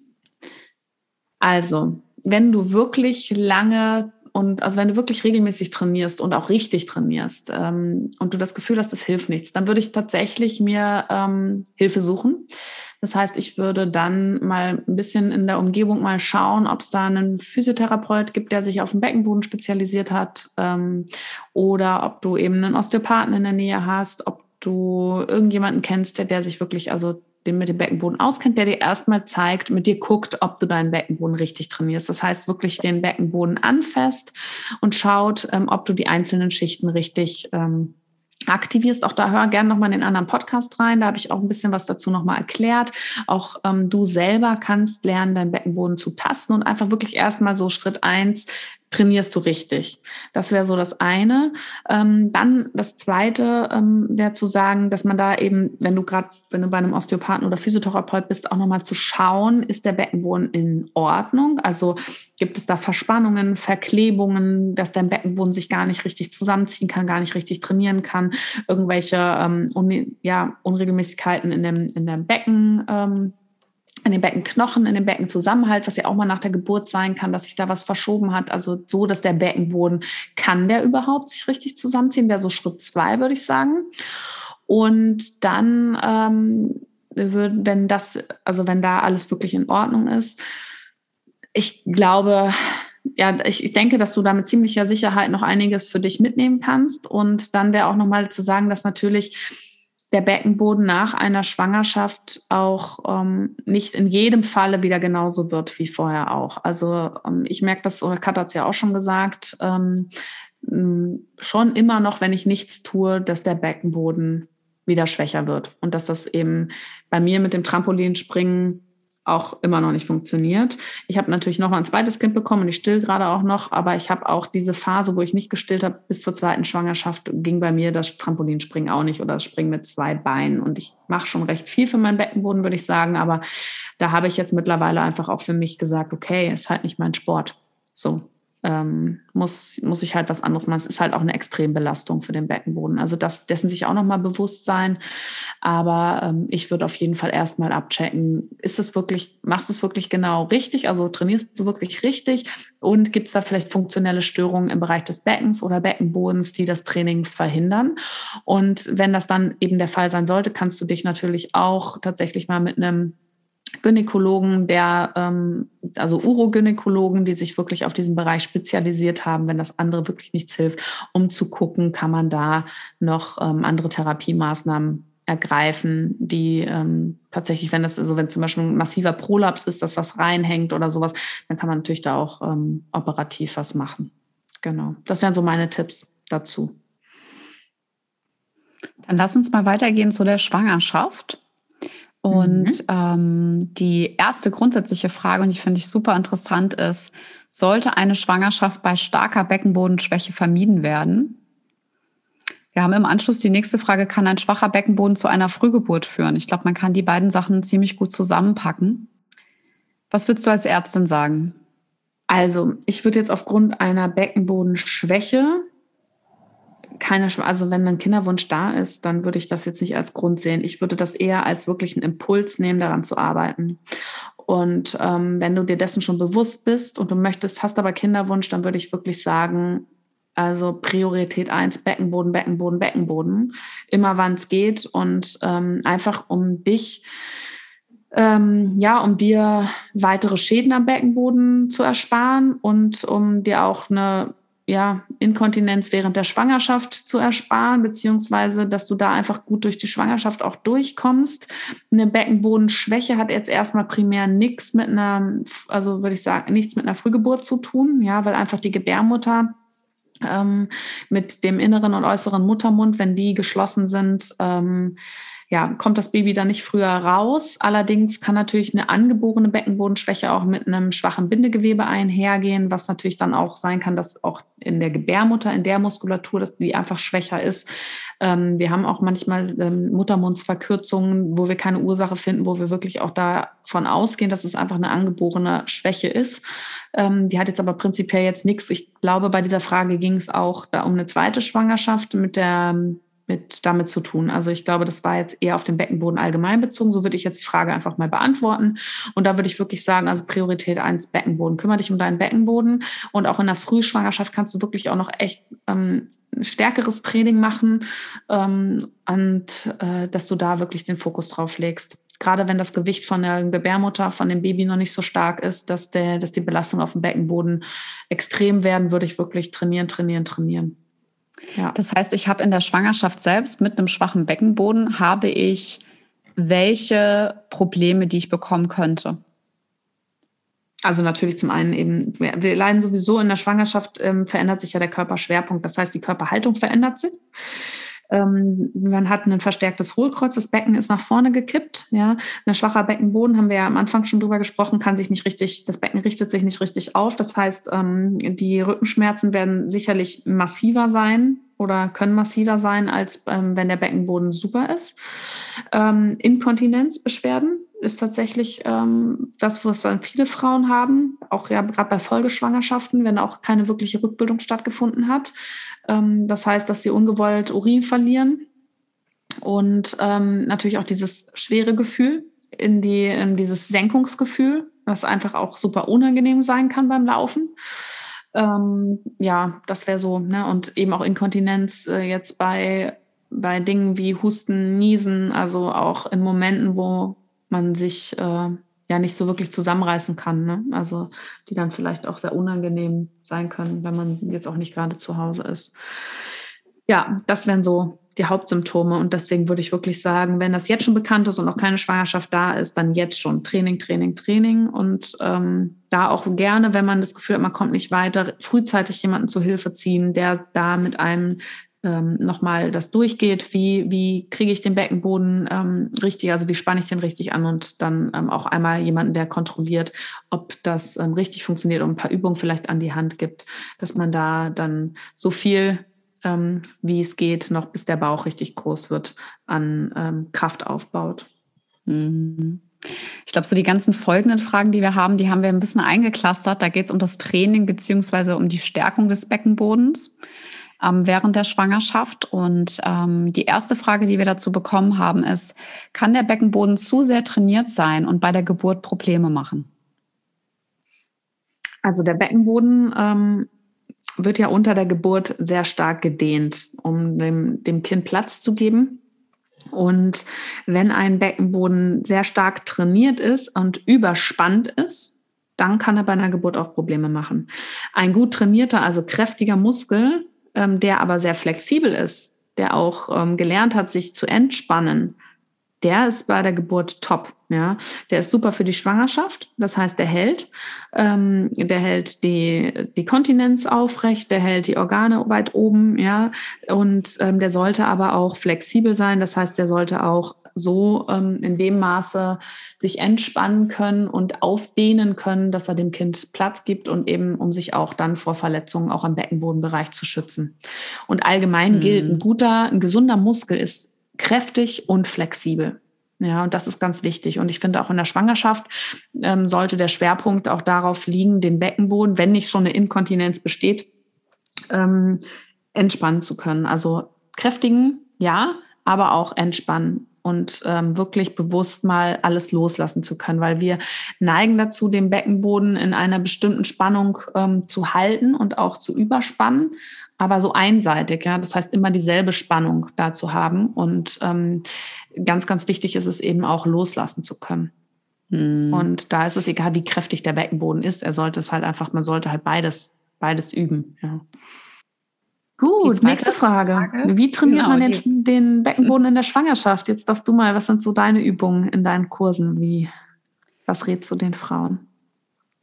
Also, wenn du wirklich lange und also wenn du wirklich regelmäßig trainierst und auch richtig trainierst ähm, und du das Gefühl hast, das hilft nichts, dann würde ich tatsächlich mir ähm, Hilfe suchen. Das heißt, ich würde dann mal ein bisschen in der Umgebung mal schauen, ob es da einen Physiotherapeut gibt, der sich auf den Beckenboden spezialisiert hat, ähm, oder ob du eben einen Osteopathen in der Nähe hast, ob du irgendjemanden kennst, der, der sich wirklich also den mit dem Beckenboden auskennt, der dir erstmal zeigt, mit dir guckt, ob du deinen Beckenboden richtig trainierst. Das heißt, wirklich den Beckenboden anfasst und schaut, ähm, ob du die einzelnen Schichten richtig ähm, aktivierst. Auch da hör gerne nochmal in den anderen Podcast rein. Da habe ich auch ein bisschen was dazu nochmal erklärt. Auch ähm, du selber kannst lernen, deinen Beckenboden zu tasten und einfach wirklich erstmal so Schritt eins trainierst du richtig. Das wäre so das eine. Ähm, dann das zweite ähm, wäre zu sagen, dass man da eben, wenn du gerade, wenn du bei einem Osteopathen oder Physiotherapeut bist, auch nochmal zu schauen, ist der Beckenboden in Ordnung? Also gibt es da Verspannungen, Verklebungen, dass dein Beckenboden sich gar nicht richtig zusammenziehen kann, gar nicht richtig trainieren kann, irgendwelche ähm, un ja, Unregelmäßigkeiten in dem, in dem Becken. In den Beckenknochen, in den Beckenzusammenhalt, was ja auch mal nach der Geburt sein kann, dass sich da was verschoben hat. Also so, dass der Beckenboden, kann der überhaupt sich richtig zusammenziehen? Wäre so Schritt zwei, würde ich sagen. Und dann, ähm, wenn das, also wenn da alles wirklich in Ordnung ist, ich glaube, ja, ich, ich denke, dass du da mit ziemlicher Sicherheit noch einiges für dich mitnehmen kannst. Und dann wäre auch nochmal zu sagen, dass natürlich der Beckenboden nach einer Schwangerschaft auch ähm, nicht in jedem Falle wieder genauso wird wie vorher auch. Also ähm, ich merke das, oder Kat hat es ja auch schon gesagt, ähm, schon immer noch, wenn ich nichts tue, dass der Beckenboden wieder schwächer wird und dass das eben bei mir mit dem Trampolinspringen auch immer noch nicht funktioniert. Ich habe natürlich noch mal ein zweites Kind bekommen und ich still gerade auch noch, aber ich habe auch diese Phase, wo ich nicht gestillt habe, bis zur zweiten Schwangerschaft ging bei mir das Trampolinspringen auch nicht oder das Springen mit zwei Beinen. Und ich mache schon recht viel für meinen Beckenboden, würde ich sagen, aber da habe ich jetzt mittlerweile einfach auch für mich gesagt, okay, ist halt nicht mein Sport. So, ähm, muss, muss ich halt was anderes machen. Es ist halt auch eine Extrembelastung für den Beckenboden. Also das, dessen sich auch nochmal bewusst sein. Aber ähm, ich würde auf jeden Fall erstmal abchecken, ist es wirklich, machst du es wirklich genau richtig? Also trainierst du wirklich richtig? Und gibt es da vielleicht funktionelle Störungen im Bereich des Beckens oder Beckenbodens, die das Training verhindern? Und wenn das dann eben der Fall sein sollte, kannst du dich natürlich auch tatsächlich mal mit einem Gynäkologen, der, ähm, also Urogynäkologen, die sich wirklich auf diesen Bereich spezialisiert haben, wenn das andere wirklich nichts hilft, um zu gucken, kann man da noch ähm, andere Therapiemaßnahmen ergreifen, die ähm, tatsächlich, wenn das, also wenn zum Beispiel ein massiver Prolaps ist, das was reinhängt oder sowas, dann kann man natürlich da auch ähm, operativ was machen. Genau. Das wären so meine Tipps dazu. Dann lass uns mal weitergehen zu der Schwangerschaft. Und mhm. ähm, die erste grundsätzliche Frage, und die finde ich super interessant, ist, sollte eine Schwangerschaft bei starker Beckenbodenschwäche vermieden werden? Wir haben im Anschluss die nächste Frage, kann ein schwacher Beckenboden zu einer Frühgeburt führen? Ich glaube, man kann die beiden Sachen ziemlich gut zusammenpacken. Was würdest du als Ärztin sagen? Also, ich würde jetzt aufgrund einer Beckenbodenschwäche keine, also wenn ein Kinderwunsch da ist, dann würde ich das jetzt nicht als Grund sehen. Ich würde das eher als wirklich einen Impuls nehmen, daran zu arbeiten. Und ähm, wenn du dir dessen schon bewusst bist und du möchtest, hast aber Kinderwunsch, dann würde ich wirklich sagen, also Priorität eins Beckenboden, Beckenboden, Beckenboden, immer wann es geht und ähm, einfach um dich, ähm, ja, um dir weitere Schäden am Beckenboden zu ersparen und um dir auch eine ja, Inkontinenz während der Schwangerschaft zu ersparen, beziehungsweise dass du da einfach gut durch die Schwangerschaft auch durchkommst. Eine Beckenbodenschwäche hat jetzt erstmal primär nichts mit einer, also würde ich sagen, nichts mit einer Frühgeburt zu tun, ja, weil einfach die Gebärmutter ähm, mit dem inneren und äußeren Muttermund, wenn die geschlossen sind, ähm, ja, kommt das Baby dann nicht früher raus. Allerdings kann natürlich eine angeborene Beckenbodenschwäche auch mit einem schwachen Bindegewebe einhergehen, was natürlich dann auch sein kann, dass auch in der Gebärmutter, in der Muskulatur, dass die einfach schwächer ist. Ähm, wir haben auch manchmal ähm, Muttermundsverkürzungen, wo wir keine Ursache finden, wo wir wirklich auch davon ausgehen, dass es einfach eine angeborene Schwäche ist. Ähm, die hat jetzt aber prinzipiell jetzt nichts. Ich glaube, bei dieser Frage ging es auch da um eine zweite Schwangerschaft mit der mit damit zu tun. Also ich glaube, das war jetzt eher auf den Beckenboden allgemein bezogen. So würde ich jetzt die Frage einfach mal beantworten. Und da würde ich wirklich sagen, also Priorität eins Beckenboden. Kümmere dich um deinen Beckenboden. Und auch in der Frühschwangerschaft kannst du wirklich auch noch echt ähm, stärkeres Training machen ähm, und äh, dass du da wirklich den Fokus drauf legst. Gerade wenn das Gewicht von der Gebärmutter, von dem Baby noch nicht so stark ist, dass, der, dass die Belastung auf dem Beckenboden extrem werden, würde ich wirklich trainieren, trainieren, trainieren. Ja. Das heißt, ich habe in der Schwangerschaft selbst mit einem schwachen Beckenboden, habe ich welche Probleme, die ich bekommen könnte? Also natürlich zum einen eben, wir leiden sowieso in der Schwangerschaft, ähm, verändert sich ja der Körperschwerpunkt. Das heißt, die Körperhaltung verändert sich. Ähm, man hat ein verstärktes Hohlkreuz, das Becken ist nach vorne gekippt. Ja, ein schwacher Beckenboden haben wir ja am Anfang schon drüber gesprochen, kann sich nicht richtig, das Becken richtet sich nicht richtig auf. Das heißt, ähm, die Rückenschmerzen werden sicherlich massiver sein oder können massiver sein, als ähm, wenn der Beckenboden super ist. Ähm, Inkontinenzbeschwerden ist tatsächlich ähm, das, was dann viele Frauen haben, auch ja gerade bei Folgeschwangerschaften, wenn auch keine wirkliche Rückbildung stattgefunden hat. Ähm, das heißt, dass sie ungewollt Urin verlieren und ähm, natürlich auch dieses schwere Gefühl in die in dieses Senkungsgefühl, was einfach auch super unangenehm sein kann beim Laufen. Ähm, ja, das wäre so, ne? Und eben auch Inkontinenz äh, jetzt bei bei Dingen wie Husten, Niesen, also auch in Momenten, wo man sich äh, ja nicht so wirklich zusammenreißen kann. Ne? Also die dann vielleicht auch sehr unangenehm sein können, wenn man jetzt auch nicht gerade zu Hause ist. Ja, das wären so die Hauptsymptome. Und deswegen würde ich wirklich sagen, wenn das jetzt schon bekannt ist und noch keine Schwangerschaft da ist, dann jetzt schon Training, Training, Training. Und ähm, da auch gerne, wenn man das Gefühl hat, man kommt nicht weiter, frühzeitig jemanden zu Hilfe ziehen, der da mit einem ähm, nochmal das durchgeht, wie, wie kriege ich den Beckenboden ähm, richtig, also wie spanne ich den richtig an und dann ähm, auch einmal jemanden, der kontrolliert, ob das ähm, richtig funktioniert und ein paar Übungen vielleicht an die Hand gibt, dass man da dann so viel, ähm, wie es geht, noch bis der Bauch richtig groß wird, an ähm, Kraft aufbaut. Mhm. Ich glaube, so die ganzen folgenden Fragen, die wir haben, die haben wir ein bisschen eingeklustert. Da geht es um das Training beziehungsweise um die Stärkung des Beckenbodens ähm, während der Schwangerschaft. Und ähm, die erste Frage, die wir dazu bekommen haben, ist, kann der Beckenboden zu sehr trainiert sein und bei der Geburt Probleme machen? Also der Beckenboden ähm, wird ja unter der Geburt sehr stark gedehnt, um dem, dem Kind Platz zu geben. Und wenn ein Beckenboden sehr stark trainiert ist und überspannt ist, dann kann er bei einer Geburt auch Probleme machen. Ein gut trainierter, also kräftiger Muskel ähm, der aber sehr flexibel ist, der auch ähm, gelernt hat, sich zu entspannen, der ist bei der Geburt top. Ja, der ist super für die Schwangerschaft. Das heißt, der hält, ähm, der hält die die Kontinenz aufrecht, der hält die Organe weit oben. Ja, und ähm, der sollte aber auch flexibel sein. Das heißt, der sollte auch so ähm, in dem Maße sich entspannen können und aufdehnen können, dass er dem Kind Platz gibt und eben um sich auch dann vor Verletzungen auch am Beckenbodenbereich zu schützen. Und allgemein mhm. gilt, ein guter, ein gesunder Muskel ist kräftig und flexibel. Ja, und das ist ganz wichtig. Und ich finde auch in der Schwangerschaft ähm, sollte der Schwerpunkt auch darauf liegen, den Beckenboden, wenn nicht schon eine Inkontinenz besteht, ähm, entspannen zu können. Also kräftigen, ja, aber auch entspannen und ähm, wirklich bewusst mal alles loslassen zu können, weil wir neigen dazu, den Beckenboden in einer bestimmten Spannung ähm, zu halten und auch zu überspannen, aber so einseitig, ja, das heißt immer dieselbe Spannung da zu haben und ähm, ganz, ganz wichtig ist es eben auch loslassen zu können. Hm. Und da ist es egal, wie kräftig der Beckenboden ist, er sollte es halt einfach, man sollte halt beides, beides üben, ja. Gut, nächste Frage. Frage. Wie trainiert genau, man den, den, Beckenboden in der Schwangerschaft? Jetzt darfst du mal, was sind so deine Übungen in deinen Kursen? Wie, was rätst du den Frauen?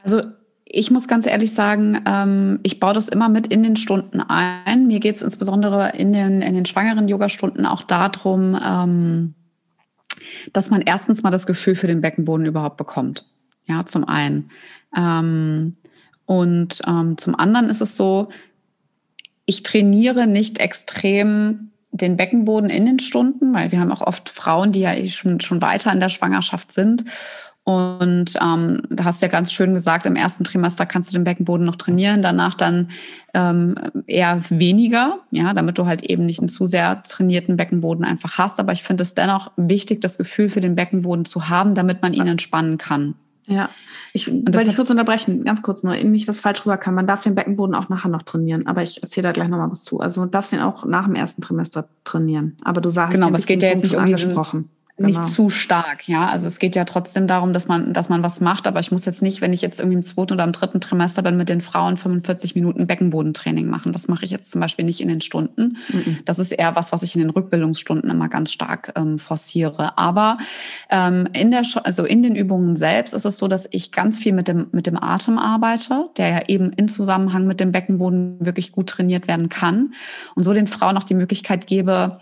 Also ich muss ganz ehrlich sagen, ähm, ich baue das immer mit in den Stunden ein. Mir geht es insbesondere in den, in den schwangeren Yoga-Stunden auch darum, ähm, dass man erstens mal das Gefühl für den Beckenboden überhaupt bekommt. Ja, zum einen. Ähm, und ähm, zum anderen ist es so, ich trainiere nicht extrem den Beckenboden in den Stunden, weil wir haben auch oft Frauen, die ja eh schon, schon weiter in der Schwangerschaft sind. Und ähm, da hast du ja ganz schön gesagt, im ersten Trimester kannst du den Beckenboden noch trainieren, danach dann ähm, eher weniger, ja, damit du halt eben nicht einen zu sehr trainierten Beckenboden einfach hast. Aber ich finde es dennoch wichtig, das Gefühl für den Beckenboden zu haben, damit man ihn entspannen kann. Ja, ich wollte dich kurz unterbrechen, ganz kurz nur, nicht, was falsch rüberkam. Man darf den Beckenboden auch nachher noch trainieren, aber ich erzähle da gleich nochmal was zu. Also man darf den auch nach dem ersten Trimester trainieren. Aber du sagst, genau, aber es geht ja jetzt nicht um angesprochen. Genau. Nicht zu stark, ja. Also es geht ja trotzdem darum, dass man, dass man was macht, aber ich muss jetzt nicht, wenn ich jetzt irgendwie im zweiten oder im dritten Trimester bin, mit den Frauen 45 Minuten Beckenbodentraining machen. Das mache ich jetzt zum Beispiel nicht in den Stunden. Mhm. Das ist eher was, was ich in den Rückbildungsstunden immer ganz stark ähm, forciere. Aber ähm, in der, also in den Übungen selbst ist es so, dass ich ganz viel mit dem, mit dem Atem arbeite, der ja eben in Zusammenhang mit dem Beckenboden wirklich gut trainiert werden kann und so den Frauen auch die Möglichkeit gebe,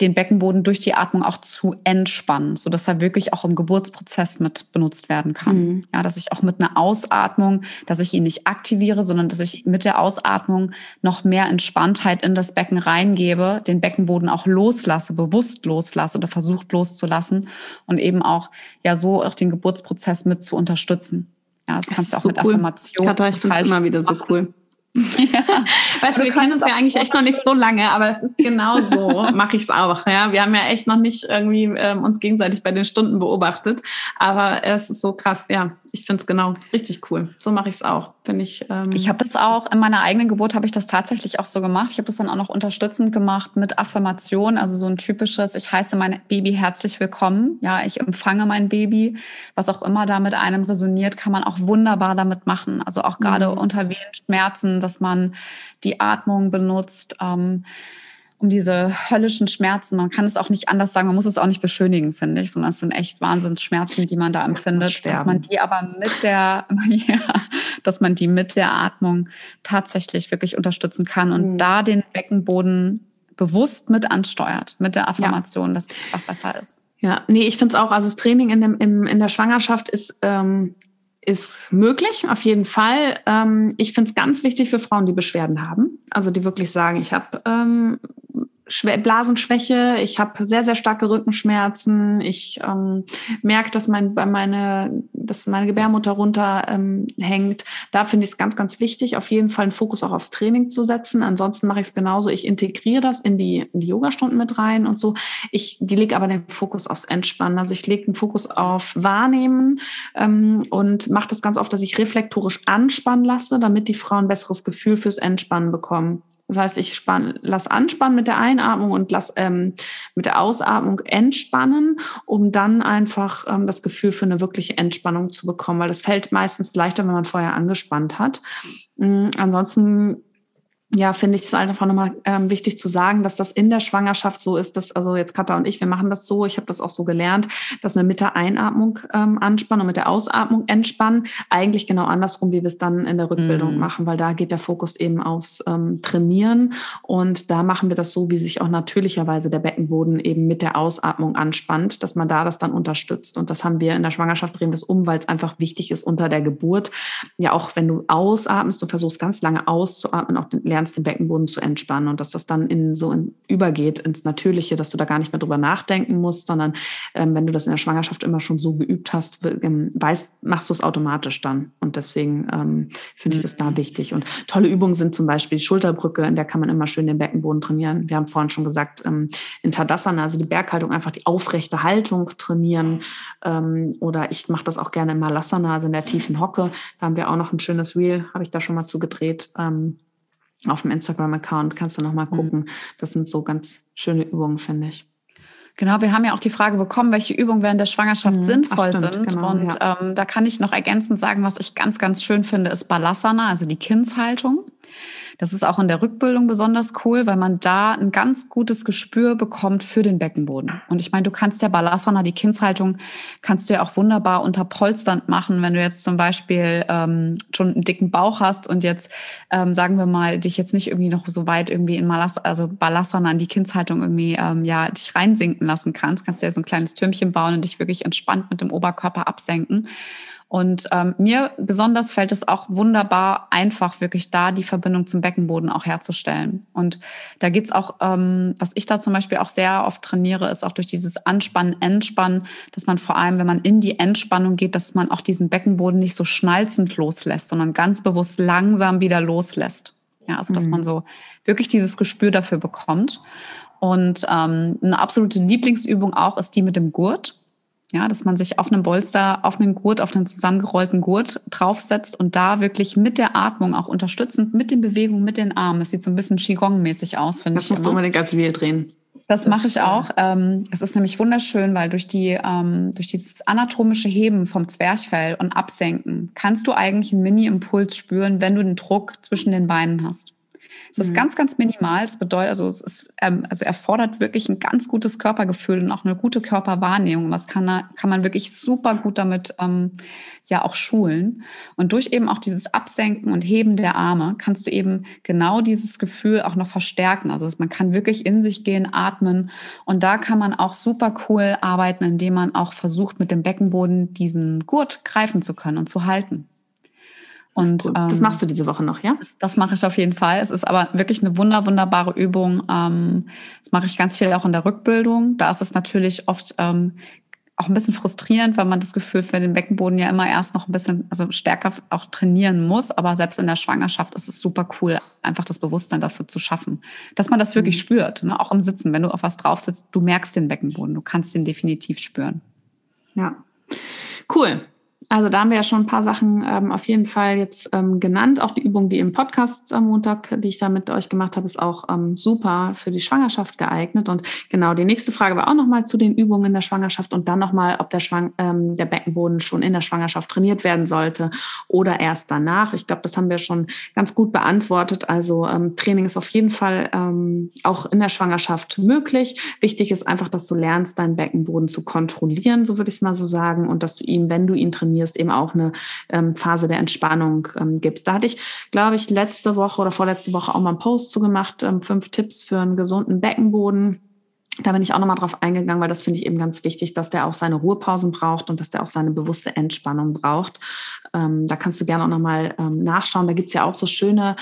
den Beckenboden durch die Atmung auch zu entspannen, so dass er wirklich auch im Geburtsprozess mit benutzt werden kann. Mhm. Ja, dass ich auch mit einer Ausatmung, dass ich ihn nicht aktiviere, sondern dass ich mit der Ausatmung noch mehr Entspanntheit in das Becken reingebe, den Beckenboden auch loslasse, bewusst loslasse oder versucht loszulassen und eben auch ja so auch den Geburtsprozess mit zu unterstützen. Ja, das, das kannst du auch so mit cool. Affirmation. Katha, ich finde es immer wieder so cool. Ja. Weißt du, wir kennen uns ja eigentlich echt noch nicht so lange, aber es ist genau so, mache ich es auch. Ja, wir haben ja echt noch nicht irgendwie ähm, uns gegenseitig bei den Stunden beobachtet, aber es ist so krass, ja. Ich finde es genau richtig cool. So mache ich es auch. Finde ich. Ähm ich habe das auch in meiner eigenen Geburt habe ich das tatsächlich auch so gemacht. Ich habe das dann auch noch unterstützend gemacht mit Affirmation, also so ein typisches: Ich heiße mein Baby herzlich willkommen. Ja, ich empfange mein Baby. Was auch immer da mit einem resoniert, kann man auch wunderbar damit machen. Also auch gerade mhm. unter Schmerzen dass man die Atmung benutzt. Ähm, um diese höllischen Schmerzen. Man kann es auch nicht anders sagen, man muss es auch nicht beschönigen, finde ich, sondern es sind echt Wahnsinnsschmerzen, die man da empfindet, dass man die aber mit der, ja, dass man die mit der Atmung tatsächlich wirklich unterstützen kann und mhm. da den Beckenboden bewusst mit ansteuert, mit der Affirmation, ja. dass es einfach besser ist. Ja, nee, ich finde es auch, also das Training in, dem, im, in der Schwangerschaft ist ähm, ist möglich, auf jeden Fall. Ähm, ich finde es ganz wichtig für Frauen, die Beschwerden haben. Also die wirklich sagen, ich habe ähm, Blasenschwäche, ich habe sehr, sehr starke Rückenschmerzen, ich ähm, merke, dass mein, meine, dass meine Gebärmutter runterhängt. Ähm, da finde ich es ganz, ganz wichtig, auf jeden Fall einen Fokus auch aufs Training zu setzen. Ansonsten mache ich es genauso. Ich integriere das in die, in die Yoga-Stunden mit rein und so. Ich lege aber den Fokus aufs Entspannen. Also ich lege den Fokus auf Wahrnehmen ähm, und mache das ganz oft, dass ich reflektorisch anspannen lasse, damit die Frauen ein besseres Gefühl fürs Entspannen bekommen. Das heißt, ich spann, lass anspannen mit der Einatmung und lass ähm, mit der Ausatmung entspannen, um dann einfach ähm, das Gefühl für eine wirkliche Entspannung zu bekommen, weil das fällt meistens leichter, wenn man vorher angespannt hat. Mhm, ansonsten ja, finde ich es einfach nochmal ähm, wichtig zu sagen, dass das in der Schwangerschaft so ist, dass, also jetzt Katha und ich, wir machen das so, ich habe das auch so gelernt, dass wir mit der Einatmung ähm, anspannen und mit der Ausatmung entspannen. Eigentlich genau andersrum, wie wir es dann in der Rückbildung mm. machen, weil da geht der Fokus eben aufs ähm, Trainieren und da machen wir das so, wie sich auch natürlicherweise der Beckenboden eben mit der Ausatmung anspannt, dass man da das dann unterstützt. Und das haben wir in der Schwangerschaft, drehen das um, weil es einfach wichtig ist unter der Geburt. Ja, auch wenn du ausatmest und versuchst ganz lange auszuatmen, auch den lernst, den Beckenboden zu entspannen und dass das dann in so in, übergeht ins Natürliche, dass du da gar nicht mehr drüber nachdenken musst, sondern ähm, wenn du das in der Schwangerschaft immer schon so geübt hast, ähm, weißt, machst du es automatisch dann. Und deswegen ähm, finde ich das da mhm. wichtig. Und tolle Übungen sind zum Beispiel die Schulterbrücke, in der kann man immer schön den Beckenboden trainieren. Wir haben vorhin schon gesagt, ähm, in Tadasana, also die Berghaltung, einfach die aufrechte Haltung trainieren. Ähm, oder ich mache das auch gerne in Malasana, also in der tiefen Hocke. Da haben wir auch noch ein schönes Reel, habe ich da schon mal zugedreht. Ähm, auf dem Instagram-Account kannst du noch mal mhm. gucken. Das sind so ganz schöne Übungen, finde ich. Genau, wir haben ja auch die Frage bekommen, welche Übungen während der Schwangerschaft mhm. sinnvoll Ach, sind. Genau, und ja. ähm, da kann ich noch ergänzend sagen, was ich ganz, ganz schön finde, ist Balasana, also die Kindshaltung. Das ist auch in der Rückbildung besonders cool, weil man da ein ganz gutes Gespür bekommt für den Beckenboden. Und ich meine, du kannst ja Balasana, die Kindshaltung, kannst du ja auch wunderbar unter Polsternd machen, wenn du jetzt zum Beispiel ähm, schon einen dicken Bauch hast und jetzt, ähm, sagen wir mal, dich jetzt nicht irgendwie noch so weit irgendwie in Malas, also Balasana in die Kindshaltung irgendwie, ähm, ja, dich reinsinken lassen kannst. Kannst du ja so ein kleines Türmchen bauen und dich wirklich entspannt mit dem Oberkörper absenken. Und ähm, mir besonders fällt es auch wunderbar einfach, wirklich da die Verbindung zum Beckenboden auch herzustellen. Und da geht's auch, ähm, was ich da zum Beispiel auch sehr oft trainiere, ist auch durch dieses Anspannen, Entspannen, dass man vor allem, wenn man in die Entspannung geht, dass man auch diesen Beckenboden nicht so schnalzend loslässt, sondern ganz bewusst langsam wieder loslässt. Ja, also dass mhm. man so wirklich dieses Gespür dafür bekommt. Und ähm, eine absolute Lieblingsübung auch ist die mit dem Gurt. Ja, dass man sich auf einem Bolster, auf einen Gurt, auf einen zusammengerollten Gurt draufsetzt und da wirklich mit der Atmung auch unterstützend, mit den Bewegungen, mit den Armen. Es sieht so ein bisschen Qigong-mäßig aus, finde ich. Das musst du unbedingt als Wir drehen. Das, mache ich auch. Ähm, es ist nämlich wunderschön, weil durch, die, ähm, durch dieses anatomische Heben vom Zwerchfell und Absenken kannst du eigentlich einen Mini-Impuls spüren, wenn du den Druck zwischen den Beinen hast. Es ist mhm. ganz, ganz minimal. Das bedeutet, also es ist, ähm, also erfordert wirklich ein ganz gutes Körpergefühl und auch eine gute Körperwahrnehmung. Was kann, da, kann man wirklich super gut damit ähm, ja auch schulen. Und durch eben auch dieses Absenken und Heben der Arme kannst du eben genau dieses Gefühl auch noch verstärken. Also man kann wirklich in sich gehen, atmen. Und da kann man auch super cool arbeiten, indem man auch versucht, mit dem Beckenboden diesen Gurt greifen zu können und zu halten. Und das, das machst du diese Woche noch, ja? Das, das, mache ich auf jeden Fall. Es ist aber wirklich eine wunder, wunderbare Übung. Ähm, das mache ich ganz viel auch in der Rückbildung. Da ist es natürlich oft ähm, auch ein bisschen frustrierend, weil man das Gefühl für den Beckenboden ja immer erst noch ein bisschen, also stärker auch trainieren muss. Aber selbst in der Schwangerschaft ist es super cool, einfach das Bewusstsein dafür zu schaffen, dass man das wirklich mhm. spürt. Ne? Auch im Sitzen, wenn du auf was drauf sitzt, du merkst den Beckenboden, du kannst den definitiv spüren. Ja, cool. Also da haben wir ja schon ein paar Sachen ähm, auf jeden Fall jetzt ähm, genannt. Auch die Übung, die im Podcast am Montag, die ich da mit euch gemacht habe, ist auch ähm, super für die Schwangerschaft geeignet. Und genau, die nächste Frage war auch nochmal zu den Übungen in der Schwangerschaft und dann nochmal, ob der, Schwang ähm, der Beckenboden schon in der Schwangerschaft trainiert werden sollte oder erst danach. Ich glaube, das haben wir schon ganz gut beantwortet. Also ähm, Training ist auf jeden Fall ähm, auch in der Schwangerschaft möglich. Wichtig ist einfach, dass du lernst, deinen Beckenboden zu kontrollieren, so würde ich es mal so sagen, und dass du ihm, wenn du ihn trainierst, trainierst, eben auch eine ähm, Phase der Entspannung ähm, gibst. Da hatte ich, glaube ich, letzte Woche oder vorletzte Woche auch mal einen Post zugemacht, ähm, fünf Tipps für einen gesunden Beckenboden. Da bin ich auch nochmal drauf eingegangen, weil das finde ich eben ganz wichtig, dass der auch seine Ruhepausen braucht und dass der auch seine bewusste Entspannung braucht. Ähm, da kannst du gerne auch nochmal ähm, nachschauen. Da gibt's ja auch so schöne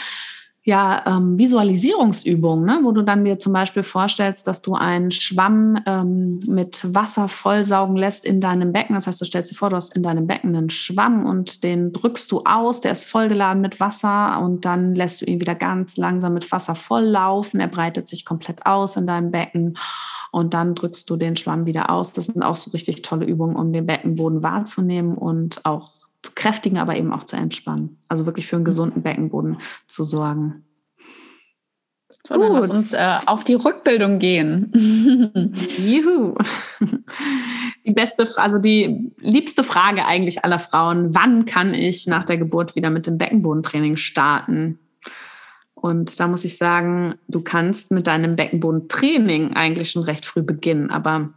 ja, ähm, Visualisierungsübung, ne? wo du dann dir zum Beispiel vorstellst, dass du einen Schwamm ähm, mit Wasser vollsaugen lässt in deinem Becken. Das heißt, du stellst dir vor, du hast in deinem Becken einen Schwamm und den drückst du aus, der ist vollgeladen mit Wasser und dann lässt du ihn wieder ganz langsam mit Wasser volllaufen. Er breitet sich komplett aus in deinem Becken und dann drückst du den Schwamm wieder aus. Das sind auch so richtig tolle Übungen, um den Beckenboden wahrzunehmen und auch kräftigen, aber eben auch zu entspannen. Also wirklich für einen gesunden Beckenboden zu sorgen. So, dann lass uns äh, auf die Rückbildung gehen. Juhu. Die beste, also die liebste Frage eigentlich aller Frauen, wann kann ich nach der Geburt wieder mit dem Beckenbodentraining starten? Und da muss ich sagen, du kannst mit deinem Beckenbodentraining eigentlich schon recht früh beginnen, aber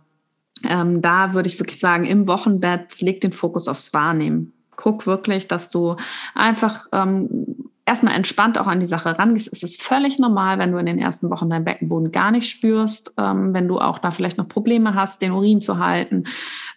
ähm, da würde ich wirklich sagen, im Wochenbett leg den Fokus aufs Wahrnehmen guck wirklich, dass du einfach ähm, erstmal entspannt auch an die Sache rangehst. Es ist völlig normal, wenn du in den ersten Wochen deinen Beckenboden gar nicht spürst, ähm, wenn du auch da vielleicht noch Probleme hast, den Urin zu halten.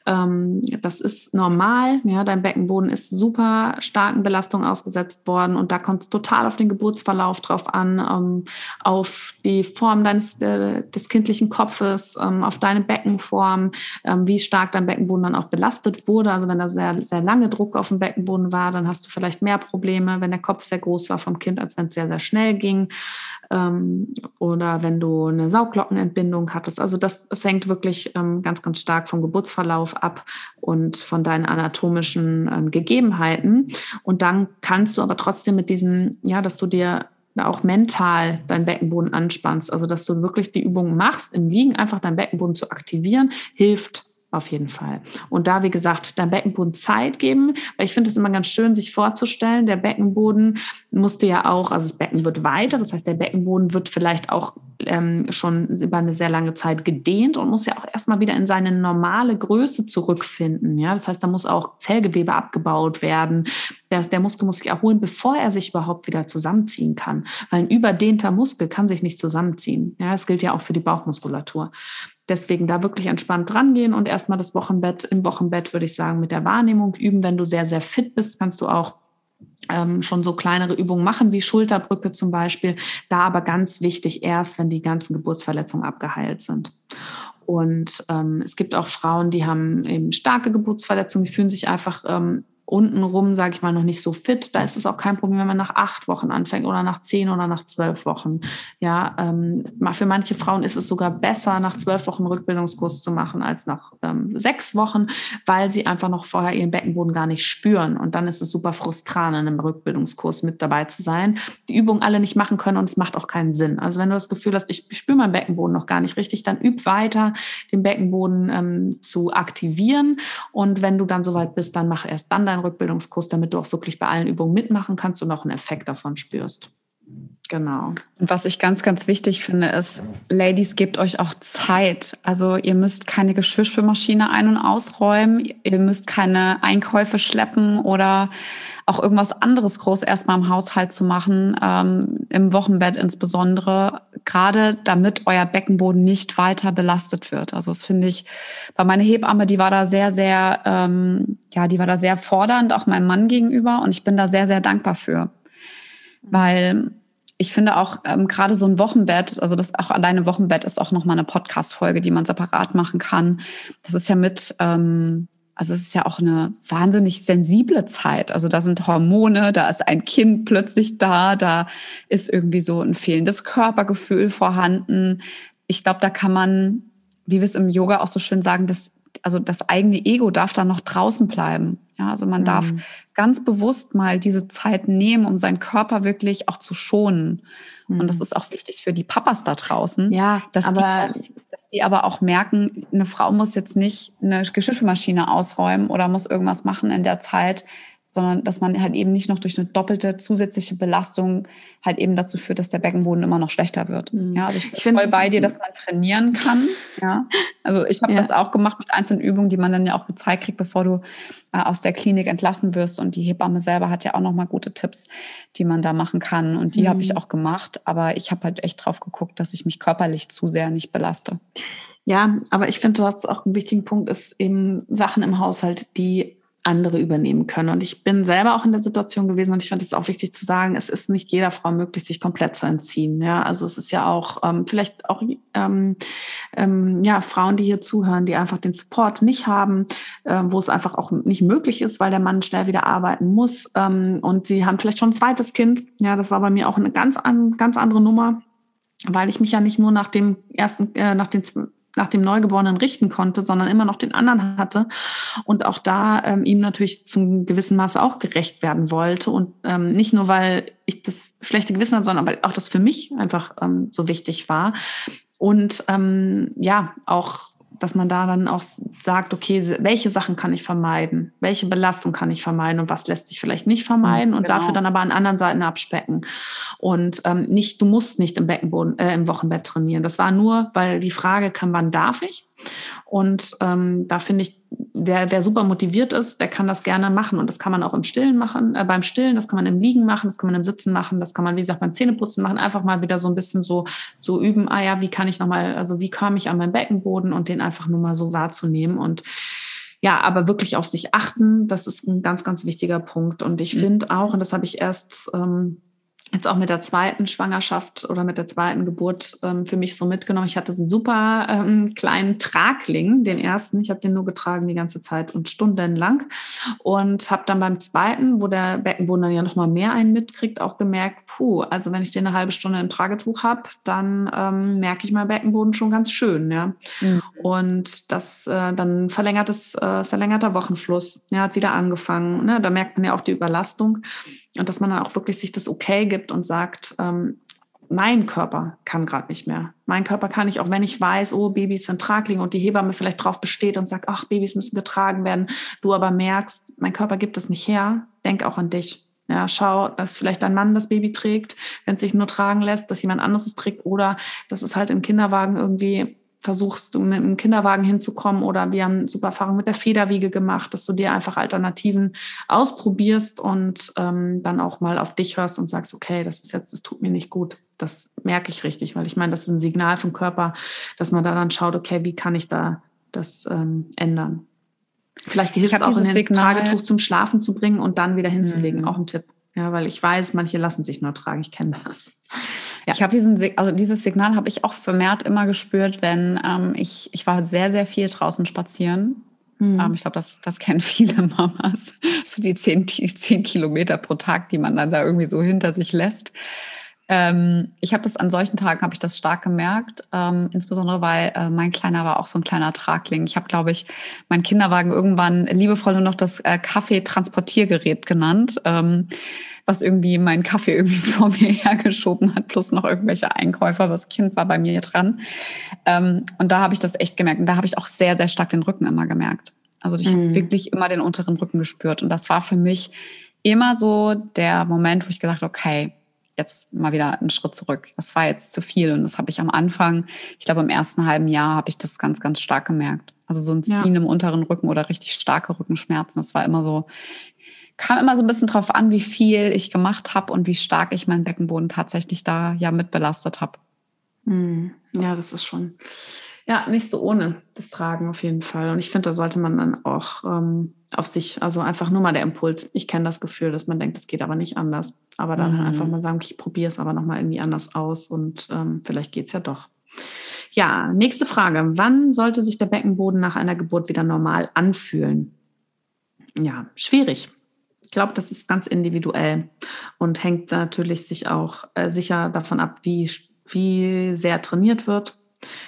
Ähm, das ist normal. Ja, dein Beckenboden ist super starken Belastungen ausgesetzt worden und da kommt es total auf den Geburtsverlauf drauf an, ähm, auf die Form deines äh, des kindlichen Kopfes, ähm, auf deine Beckenform, ähm, wie stark dein Beckenboden dann auch belastet wurde. Also wenn da sehr sehr lange Druck auf dem Beckenboden war, dann hast du vielleicht mehr Probleme, wenn der Kopf sehr groß war vom Kind, als wenn es sehr sehr schnell ging ähm, oder wenn du eine Sauglockenentbindung hattest. Also das, das hängt wirklich ähm, ganz, ganz stark vom Geburtsverlauf ab und von deinen anatomischen ähm, Gegebenheiten. Und dann kannst du aber trotzdem mit diesen, ja, dass du dir auch mental deinen Beckenboden anspannst, also dass du wirklich die Übungen machst, im Liegen einfach deinen Beckenboden zu aktivieren, hilft auf jeden Fall. Und da, wie gesagt, dein Beckenboden Zeit geben, weil ich finde es immer ganz schön, sich vorzustellen, der Beckenboden musste ja auch, also das Becken wird weiter, das heißt, der Beckenboden wird vielleicht auch ähm, schon über eine sehr lange Zeit gedehnt und muss ja auch erstmal wieder in seine normale Größe zurückfinden. Ja, das heißt, da muss auch Zellgewebe abgebaut werden. Der, der Muskel muss sich erholen, bevor er sich überhaupt wieder zusammenziehen kann. Weil ein überdehnter Muskel kann sich nicht zusammenziehen. Ja, das gilt ja auch für die Bauchmuskulatur. Deswegen da wirklich entspannt rangehen und erstmal das Wochenbett, im Wochenbett würde ich sagen, mit der Wahrnehmung üben. Wenn du sehr, sehr fit bist, kannst du auch ähm, schon so kleinere Übungen machen, wie Schulterbrücke zum Beispiel. Da aber ganz wichtig erst, wenn die ganzen Geburtsverletzungen abgeheilt sind. Und ähm, es gibt auch Frauen, die haben eben starke Geburtsverletzungen, die fühlen sich einfach ähm, untenrum, sage ich mal, noch nicht so fit. Da ist es auch kein Problem, wenn man nach acht Wochen anfängt oder nach zehn oder nach zwölf Wochen. Ja, ähm, für manche Frauen ist es sogar besser, nach zwölf Wochen Rückbildungskurs zu machen als nach ähm, sechs Wochen, weil sie einfach noch vorher ihren Beckenboden gar nicht spüren. Und dann ist es super frustrant, in einem Rückbildungskurs mit dabei zu sein, die Übungen alle nicht machen können und es macht auch keinen Sinn. Also wenn du das Gefühl hast, ich spüre meinen Beckenboden noch gar nicht richtig, dann üb weiter, den Beckenboden ähm, zu aktivieren. Und wenn du dann soweit bist, dann mach erst dann dein Rückbildungskurs, damit du auch wirklich bei allen Übungen mitmachen kannst und auch einen Effekt davon spürst. Genau. Und was ich ganz, ganz wichtig finde, ist, Ladies, gebt euch auch Zeit. Also ihr müsst keine Geschirrspülmaschine ein- und ausräumen, ihr müsst keine Einkäufe schleppen oder auch irgendwas anderes groß erstmal im Haushalt zu machen, ähm, im Wochenbett insbesondere, gerade damit euer Beckenboden nicht weiter belastet wird. Also das finde ich, bei meiner Hebamme, die war da sehr, sehr, ähm, ja, die war da sehr fordernd, auch meinem Mann gegenüber und ich bin da sehr, sehr dankbar für. Weil ich finde auch ähm, gerade so ein Wochenbett, also das auch alleine Wochenbett ist auch nochmal eine Podcast-Folge, die man separat machen kann. Das ist ja mit, ähm, also es ist ja auch eine wahnsinnig sensible Zeit. Also da sind Hormone, da ist ein Kind plötzlich da, da ist irgendwie so ein fehlendes Körpergefühl vorhanden. Ich glaube, da kann man, wie wir es im Yoga auch so schön sagen, das, also das eigene Ego darf da noch draußen bleiben. Ja, also man mhm. darf ganz bewusst mal diese Zeit nehmen, um seinen Körper wirklich auch zu schonen. Mhm. Und das mhm. ist auch wichtig für die Papas da draußen. Ja, dass, aber die, dass die aber auch merken, eine Frau muss jetzt nicht eine Geschirrmaschine ausräumen oder muss irgendwas machen in der Zeit, sondern dass man halt eben nicht noch durch eine doppelte zusätzliche Belastung halt eben dazu führt, dass der Beckenboden immer noch schlechter wird. Mhm. Ja, also ich bin ich voll bei dir, dass man trainieren kann. Ja, also ich habe ja. das auch gemacht mit einzelnen Übungen, die man dann ja auch gezeigt kriegt, bevor du äh, aus der Klinik entlassen wirst. Und die Hebamme selber hat ja auch noch mal gute Tipps, die man da machen kann. Und die mhm. habe ich auch gemacht. Aber ich habe halt echt drauf geguckt, dass ich mich körperlich zu sehr nicht belaste. Ja, aber ich finde, du hast auch einen wichtigen Punkt, ist eben Sachen im Haushalt, die andere übernehmen können. Und ich bin selber auch in der Situation gewesen und ich fand es auch wichtig zu sagen, es ist nicht jeder Frau möglich, sich komplett zu entziehen. Ja, also es ist ja auch ähm, vielleicht auch ähm, ähm, ja Frauen, die hier zuhören, die einfach den Support nicht haben, äh, wo es einfach auch nicht möglich ist, weil der Mann schnell wieder arbeiten muss ähm, und sie haben vielleicht schon ein zweites Kind. Ja, das war bei mir auch eine ganz an, ganz andere Nummer, weil ich mich ja nicht nur nach dem ersten, äh, nach den nach dem Neugeborenen richten konnte, sondern immer noch den anderen hatte und auch da ähm, ihm natürlich zum gewissen Maße auch gerecht werden wollte und ähm, nicht nur, weil ich das schlechte Gewissen hatte, sondern weil auch das für mich einfach ähm, so wichtig war. Und ähm, ja auch dass man da dann auch sagt, okay, welche Sachen kann ich vermeiden? Welche Belastung kann ich vermeiden und was lässt sich vielleicht nicht vermeiden und genau. dafür dann aber an anderen Seiten abspecken. Und ähm, nicht, du musst nicht im Beckenboden, äh, im Wochenbett trainieren. Das war nur, weil die Frage kam, wann darf ich? Und ähm, da finde ich, der, wer super motiviert ist, der kann das gerne machen. Und das kann man auch im Stillen machen, äh, beim Stillen, das kann man im Liegen machen, das kann man im Sitzen machen, das kann man, wie gesagt, beim Zähneputzen machen. Einfach mal wieder so ein bisschen so, so üben, ah ja, wie kann ich nochmal, also wie kam ich an meinen Beckenboden und den einfach nur mal so wahrzunehmen. Und ja, aber wirklich auf sich achten, das ist ein ganz, ganz wichtiger Punkt. Und ich mhm. finde auch, und das habe ich erst ähm, jetzt auch mit der zweiten Schwangerschaft oder mit der zweiten Geburt ähm, für mich so mitgenommen. Ich hatte so einen super ähm, kleinen Tragling, den ersten. Ich habe den nur getragen die ganze Zeit und stundenlang. Und habe dann beim zweiten, wo der Beckenboden dann ja nochmal mehr einen mitkriegt, auch gemerkt, puh, also wenn ich den eine halbe Stunde im Tragetuch habe, dann ähm, merke ich meinen Beckenboden schon ganz schön. Ja? Mhm. Und das äh, dann verlängertes, äh, verlängerter Wochenfluss, ja, hat wieder angefangen. Ne? Da merkt man ja auch die Überlastung. Und dass man dann auch wirklich sich das okay gibt und sagt, ähm, mein Körper kann gerade nicht mehr. Mein Körper kann nicht, auch wenn ich weiß, oh, Babys sind Traglinge und die Hebamme vielleicht drauf besteht und sagt, ach, Babys müssen getragen werden. Du aber merkst, mein Körper gibt es nicht her. Denk auch an dich. Ja, schau, dass vielleicht dein Mann das Baby trägt, wenn es sich nur tragen lässt, dass jemand anderes es trägt oder dass es halt im Kinderwagen irgendwie versuchst, mit einem Kinderwagen hinzukommen oder wir haben super Erfahrung mit der Federwiege gemacht, dass du dir einfach Alternativen ausprobierst und ähm, dann auch mal auf dich hörst und sagst, okay, das ist jetzt, das tut mir nicht gut. Das merke ich richtig, weil ich meine, das ist ein Signal vom Körper, dass man da dann schaut, okay, wie kann ich da das ähm, ändern? Vielleicht hilft es auch, in ein Tragetuch zum Schlafen zu bringen und dann wieder hinzulegen. Mhm. Auch ein Tipp. Ja, weil ich weiß, manche lassen sich nur tragen. Ich kenne das. Ja. Ich habe diesen, also dieses Signal habe ich auch vermehrt immer gespürt, wenn ähm, ich, ich war sehr, sehr viel draußen spazieren. Mhm. Ähm, ich glaube, das, das kennen viele Mamas. So die zehn, die zehn Kilometer pro Tag, die man dann da irgendwie so hinter sich lässt. Ähm, ich habe das an solchen Tagen habe ich das stark gemerkt, ähm, insbesondere weil äh, mein Kleiner war auch so ein kleiner Tragling. Ich habe, glaube ich, meinen Kinderwagen irgendwann liebevoll nur noch das äh, Kaffeetransportiergerät genannt. Ähm, was irgendwie meinen Kaffee irgendwie vor mir hergeschoben hat, plus noch irgendwelche Einkäufer. Das Kind war bei mir dran. Ähm, und da habe ich das echt gemerkt. Und da habe ich auch sehr, sehr stark den Rücken immer gemerkt. Also ich mhm. habe wirklich immer den unteren Rücken gespürt. Und das war für mich immer so der Moment, wo ich gesagt habe, okay, jetzt mal wieder einen Schritt zurück. Das war jetzt zu viel. Und das habe ich am Anfang, ich glaube im ersten halben Jahr, habe ich das ganz, ganz stark gemerkt. Also so ein Ziehen ja. im unteren Rücken oder richtig starke Rückenschmerzen. Das war immer so, kam immer so ein bisschen drauf an, wie viel ich gemacht habe und wie stark ich meinen Beckenboden tatsächlich da ja mit belastet habe. Hm. Ja, das ist schon ja nicht so ohne das Tragen auf jeden Fall. Und ich finde, da sollte man dann auch ähm, auf sich, also einfach nur mal der Impuls. Ich kenne das Gefühl, dass man denkt, es geht aber nicht anders. Aber dann mhm. einfach mal sagen, ich probiere es aber nochmal irgendwie anders aus und ähm, vielleicht geht es ja doch. Ja, nächste Frage. Wann sollte sich der Beckenboden nach einer Geburt wieder normal anfühlen? Ja, schwierig. Ich glaube, das ist ganz individuell und hängt natürlich sich auch äh, sicher davon ab, wie, wie sehr trainiert wird,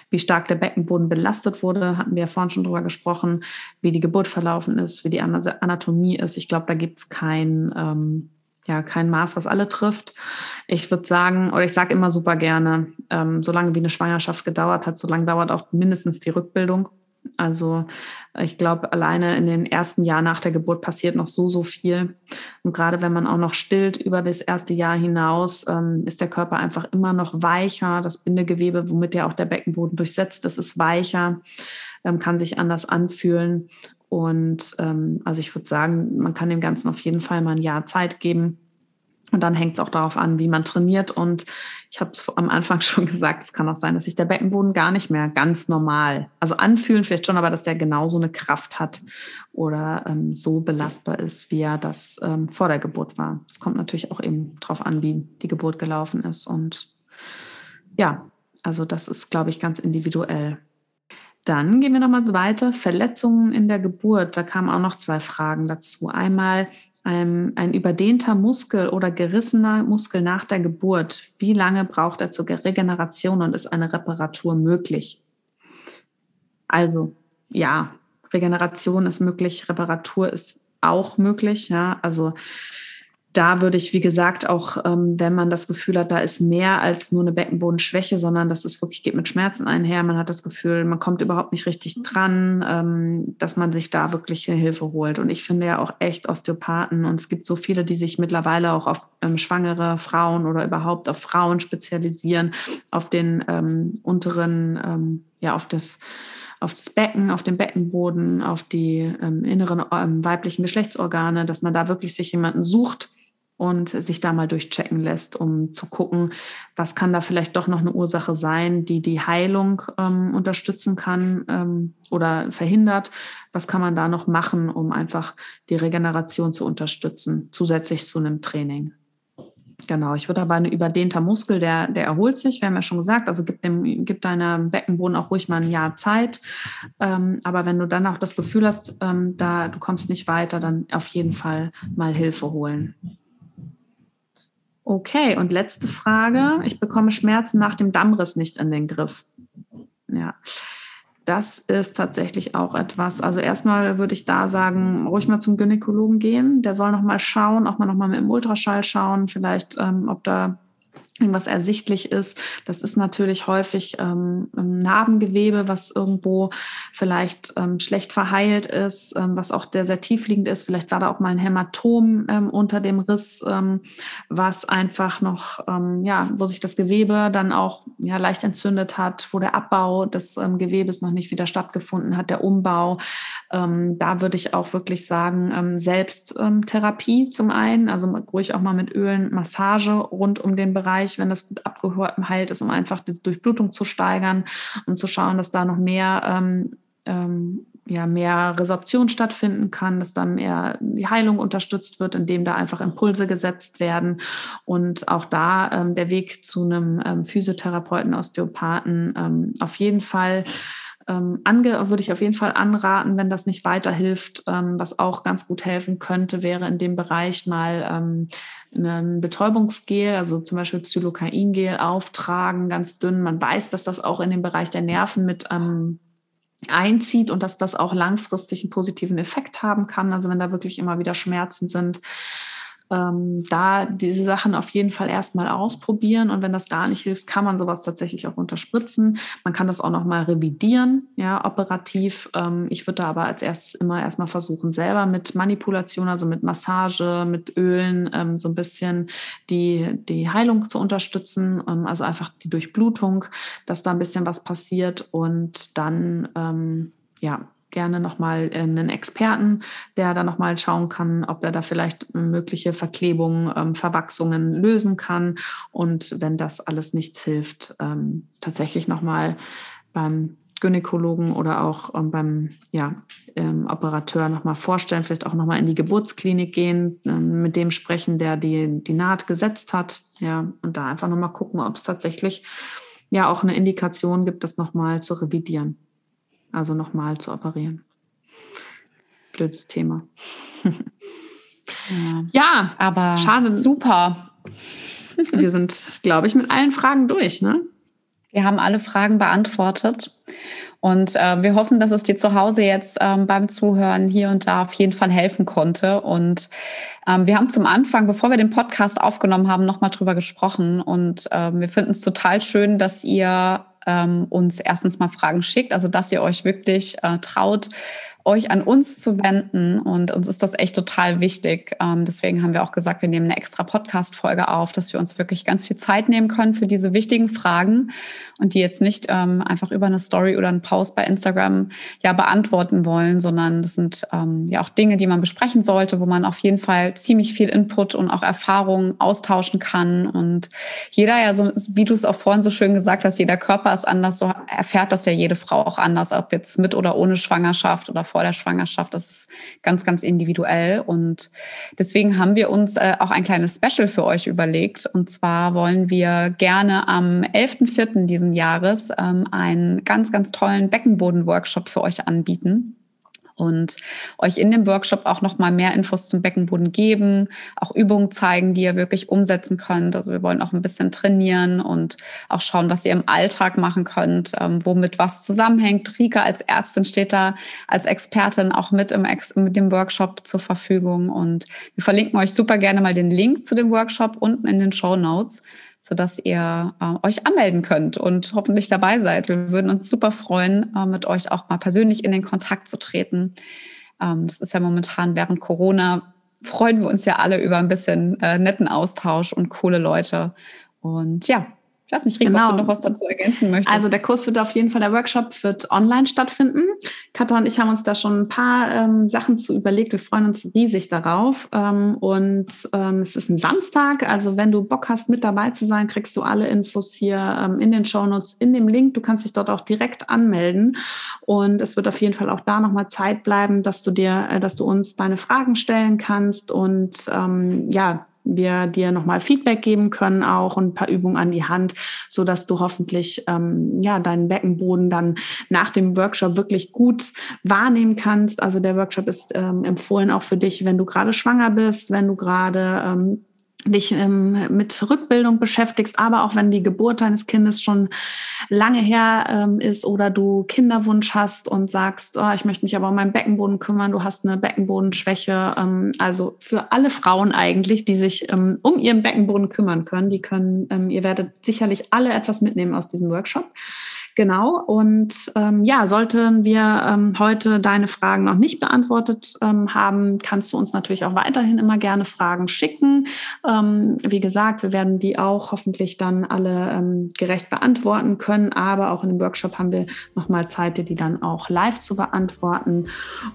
wie stark der Beckenboden belastet wurde, hatten wir ja vorhin schon drüber gesprochen, wie die Geburt verlaufen ist, wie die Anatomie ist. Ich glaube, da gibt es kein, ähm, ja, kein Maß, was alle trifft. Ich würde sagen, oder ich sage immer super gerne, ähm, solange wie eine Schwangerschaft gedauert hat, solange dauert auch mindestens die Rückbildung. Also ich glaube, alleine in den ersten Jahren nach der Geburt passiert noch so, so viel. Und gerade wenn man auch noch stillt über das erste Jahr hinaus, ähm, ist der Körper einfach immer noch weicher. Das Bindegewebe, womit ja auch der Beckenboden durchsetzt, das ist weicher, ähm, kann sich anders anfühlen. Und ähm, also ich würde sagen, man kann dem Ganzen auf jeden Fall mal ein Jahr Zeit geben. Und dann hängt es auch darauf an, wie man trainiert. Und ich habe es am Anfang schon gesagt, es kann auch sein, dass sich der Beckenboden gar nicht mehr ganz normal, also anfühlen vielleicht schon, aber dass der genauso eine Kraft hat oder ähm, so belastbar ist, wie er das ähm, vor der Geburt war. Es kommt natürlich auch eben darauf an, wie die Geburt gelaufen ist. Und ja, also das ist, glaube ich, ganz individuell. Dann gehen wir nochmal weiter. Verletzungen in der Geburt. Da kamen auch noch zwei Fragen dazu. Einmal ein, ein überdehnter Muskel oder gerissener Muskel nach der Geburt. Wie lange braucht er zur Regeneration und ist eine Reparatur möglich? Also, ja, Regeneration ist möglich, Reparatur ist auch möglich. Ja, also da würde ich, wie gesagt, auch ähm, wenn man das Gefühl hat, da ist mehr als nur eine Beckenbodenschwäche, sondern das ist wirklich, geht mit Schmerzen einher. Man hat das Gefühl, man kommt überhaupt nicht richtig dran, ähm, dass man sich da wirklich Hilfe holt. Und ich finde ja auch echt Osteopathen und es gibt so viele, die sich mittlerweile auch auf ähm, schwangere Frauen oder überhaupt auf Frauen spezialisieren, auf den ähm, unteren, ähm, ja, auf das auf das Becken, auf den Beckenboden, auf die ähm, inneren ähm, weiblichen Geschlechtsorgane, dass man da wirklich sich jemanden sucht, und sich da mal durchchecken lässt, um zu gucken, was kann da vielleicht doch noch eine Ursache sein, die die Heilung ähm, unterstützen kann ähm, oder verhindert. Was kann man da noch machen, um einfach die Regeneration zu unterstützen, zusätzlich zu einem Training? Genau, ich würde aber ein überdehnter Muskel, der, der erholt sich, wir haben ja schon gesagt, also gib, dem, gib deinem Beckenboden auch ruhig mal ein Jahr Zeit. Ähm, aber wenn du dann auch das Gefühl hast, ähm, da du kommst nicht weiter, dann auf jeden Fall mal Hilfe holen. Okay, und letzte Frage. Ich bekomme Schmerzen nach dem Dammriss nicht in den Griff. Ja, das ist tatsächlich auch etwas. Also erstmal würde ich da sagen, ruhig mal zum Gynäkologen gehen. Der soll noch mal schauen, auch mal noch mal mit dem Ultraschall schauen, vielleicht, ähm, ob da was ersichtlich ist. Das ist natürlich häufig ähm, Narbengewebe, was irgendwo vielleicht ähm, schlecht verheilt ist, ähm, was auch sehr, sehr tiefliegend ist. Vielleicht war da auch mal ein Hämatom ähm, unter dem Riss, ähm, was einfach noch, ähm, ja, wo sich das Gewebe dann auch ja, leicht entzündet hat, wo der Abbau des Gewebes noch nicht wieder stattgefunden hat, der Umbau. Da würde ich auch wirklich sagen, Selbsttherapie zum einen, also ruhig auch mal mit Ölen, Massage rund um den Bereich Bereich, wenn das gut abgeheilt ist, um einfach die Durchblutung zu steigern und zu schauen, dass da noch mehr ähm, ähm, ja, mehr Resorption stattfinden kann, dass dann mehr die Heilung unterstützt wird, indem da einfach Impulse gesetzt werden. Und auch da ähm, der Weg zu einem ähm, Physiotherapeuten, Osteopathen ähm, auf jeden Fall ähm, ange würde ich auf jeden Fall anraten, wenn das nicht weiterhilft. Ähm, was auch ganz gut helfen könnte, wäre in dem Bereich mal ähm, ein Betäubungsgel, also zum Beispiel Xylocain-Gel auftragen, ganz dünn. Man weiß, dass das auch in den Bereich der Nerven mit ähm, einzieht und dass das auch langfristig einen positiven Effekt haben kann. Also wenn da wirklich immer wieder Schmerzen sind, ähm, da diese Sachen auf jeden Fall erstmal ausprobieren und wenn das gar nicht hilft, kann man sowas tatsächlich auch unterspritzen. Man kann das auch noch mal revidieren, ja, operativ. Ähm, ich würde da aber als erstes immer erstmal versuchen, selber mit Manipulation, also mit Massage, mit Ölen, ähm, so ein bisschen die, die Heilung zu unterstützen, ähm, also einfach die Durchblutung, dass da ein bisschen was passiert und dann, ähm, ja, gerne nochmal einen Experten, der da nochmal schauen kann, ob er da vielleicht mögliche Verklebungen, ähm, Verwachsungen lösen kann. Und wenn das alles nichts hilft, ähm, tatsächlich nochmal beim Gynäkologen oder auch ähm, beim ja, ähm, Operateur nochmal vorstellen, vielleicht auch nochmal in die Geburtsklinik gehen, ähm, mit dem sprechen, der die, die Naht gesetzt hat, ja, und da einfach nochmal gucken, ob es tatsächlich ja auch eine Indikation gibt, das nochmal zu revidieren also nochmal zu operieren. Blödes Thema. ja, ja, aber schade. Super. Wir sind, glaube ich, mit allen Fragen durch, ne? Wir haben alle Fragen beantwortet. Und äh, wir hoffen, dass es dir zu Hause jetzt ähm, beim Zuhören hier und da auf jeden Fall helfen konnte. Und ähm, wir haben zum Anfang, bevor wir den Podcast aufgenommen haben, nochmal drüber gesprochen. Und äh, wir finden es total schön, dass ihr ähm, uns erstens mal Fragen schickt, also dass ihr euch wirklich äh, traut, euch an uns zu wenden. Und uns ist das echt total wichtig. Ähm, deswegen haben wir auch gesagt, wir nehmen eine extra Podcast-Folge auf, dass wir uns wirklich ganz viel Zeit nehmen können für diese wichtigen Fragen und die jetzt nicht ähm, einfach über eine Story oder einen Post bei Instagram ja beantworten wollen, sondern das sind ähm, ja auch Dinge, die man besprechen sollte, wo man auf jeden Fall ziemlich viel Input und auch Erfahrungen austauschen kann. Und jeder ja so, wie du es auch vorhin so schön gesagt hast, jeder Körper ist anders, so erfährt das ja jede Frau auch anders, ob jetzt mit oder ohne Schwangerschaft oder vor der Schwangerschaft. Das ist ganz, ganz individuell. Und deswegen haben wir uns äh, auch ein kleines Special für euch überlegt. Und zwar wollen wir gerne am 11.04. diesen Jahres ähm, einen ganz, ganz tollen Beckenboden-Workshop für euch anbieten und euch in dem Workshop auch noch mal mehr Infos zum Beckenboden geben, auch Übungen zeigen, die ihr wirklich umsetzen könnt. Also wir wollen auch ein bisschen trainieren und auch schauen, was ihr im Alltag machen könnt, ähm, womit was zusammenhängt. Rika als Ärztin steht da als Expertin auch mit im Ex mit dem Workshop zur Verfügung und wir verlinken euch super gerne mal den Link zu dem Workshop unten in den Show Notes sodass ihr äh, euch anmelden könnt und hoffentlich dabei seid. Wir würden uns super freuen, äh, mit euch auch mal persönlich in den Kontakt zu treten. Ähm, das ist ja momentan während Corona, freuen wir uns ja alle über ein bisschen äh, netten Austausch und coole Leute. Und ja, ich weiß nicht, Rico, genau. ob du genau. noch was dazu ergänzen möchtest. Also der Kurs wird auf jeden Fall, der Workshop wird online stattfinden. Katha und ich haben uns da schon ein paar ähm, Sachen zu überlegt. Wir freuen uns riesig darauf. Ähm, und ähm, es ist ein Samstag. Also wenn du Bock hast, mit dabei zu sein, kriegst du alle Infos hier ähm, in den Shownotes, in dem Link. Du kannst dich dort auch direkt anmelden. Und es wird auf jeden Fall auch da nochmal Zeit bleiben, dass du dir, äh, dass du uns deine Fragen stellen kannst und ähm, ja, wir dir nochmal Feedback geben können auch und ein paar Übungen an die Hand, so dass du hoffentlich ähm, ja deinen Beckenboden dann nach dem Workshop wirklich gut wahrnehmen kannst. Also der Workshop ist ähm, empfohlen auch für dich, wenn du gerade schwanger bist, wenn du gerade ähm, dich ähm, mit Rückbildung beschäftigst, aber auch wenn die Geburt deines Kindes schon lange her ähm, ist oder du Kinderwunsch hast und sagst, oh, ich möchte mich aber um meinen Beckenboden kümmern, du hast eine Beckenbodenschwäche. Ähm, also für alle Frauen eigentlich, die sich ähm, um ihren Beckenboden kümmern können, die können, ähm, ihr werdet sicherlich alle etwas mitnehmen aus diesem Workshop. Genau. Und ähm, ja, sollten wir ähm, heute deine Fragen noch nicht beantwortet ähm, haben, kannst du uns natürlich auch weiterhin immer gerne Fragen schicken. Ähm, wie gesagt, wir werden die auch hoffentlich dann alle ähm, gerecht beantworten können. Aber auch in dem Workshop haben wir nochmal Zeit, dir die dann auch live zu beantworten.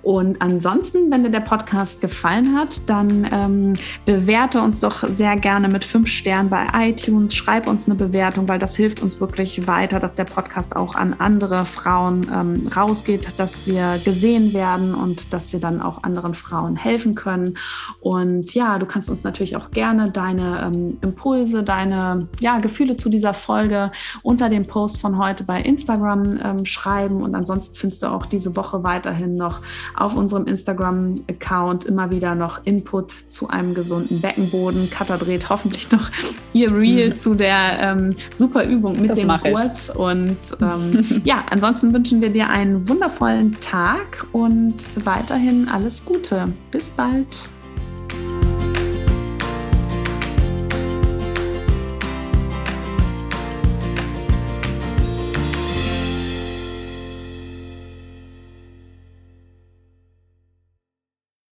Und ansonsten, wenn dir der Podcast gefallen hat, dann ähm, bewerte uns doch sehr gerne mit fünf Sternen bei iTunes. Schreib uns eine Bewertung, weil das hilft uns wirklich weiter, dass der Podcast Podcast auch an andere Frauen ähm, rausgeht, dass wir gesehen werden und dass wir dann auch anderen Frauen helfen können. Und ja, du kannst uns natürlich auch gerne deine ähm, Impulse, deine ja, Gefühle zu dieser Folge unter dem Post von heute bei Instagram ähm, schreiben. Und ansonsten findest du auch diese Woche weiterhin noch auf unserem Instagram-Account immer wieder noch Input zu einem gesunden Beckenboden. Katha dreht hoffentlich noch ihr Reel zu der ähm, super Übung mit das dem Gurt. Und ähm, ja, ansonsten wünschen wir dir einen wundervollen Tag und weiterhin alles Gute. Bis bald.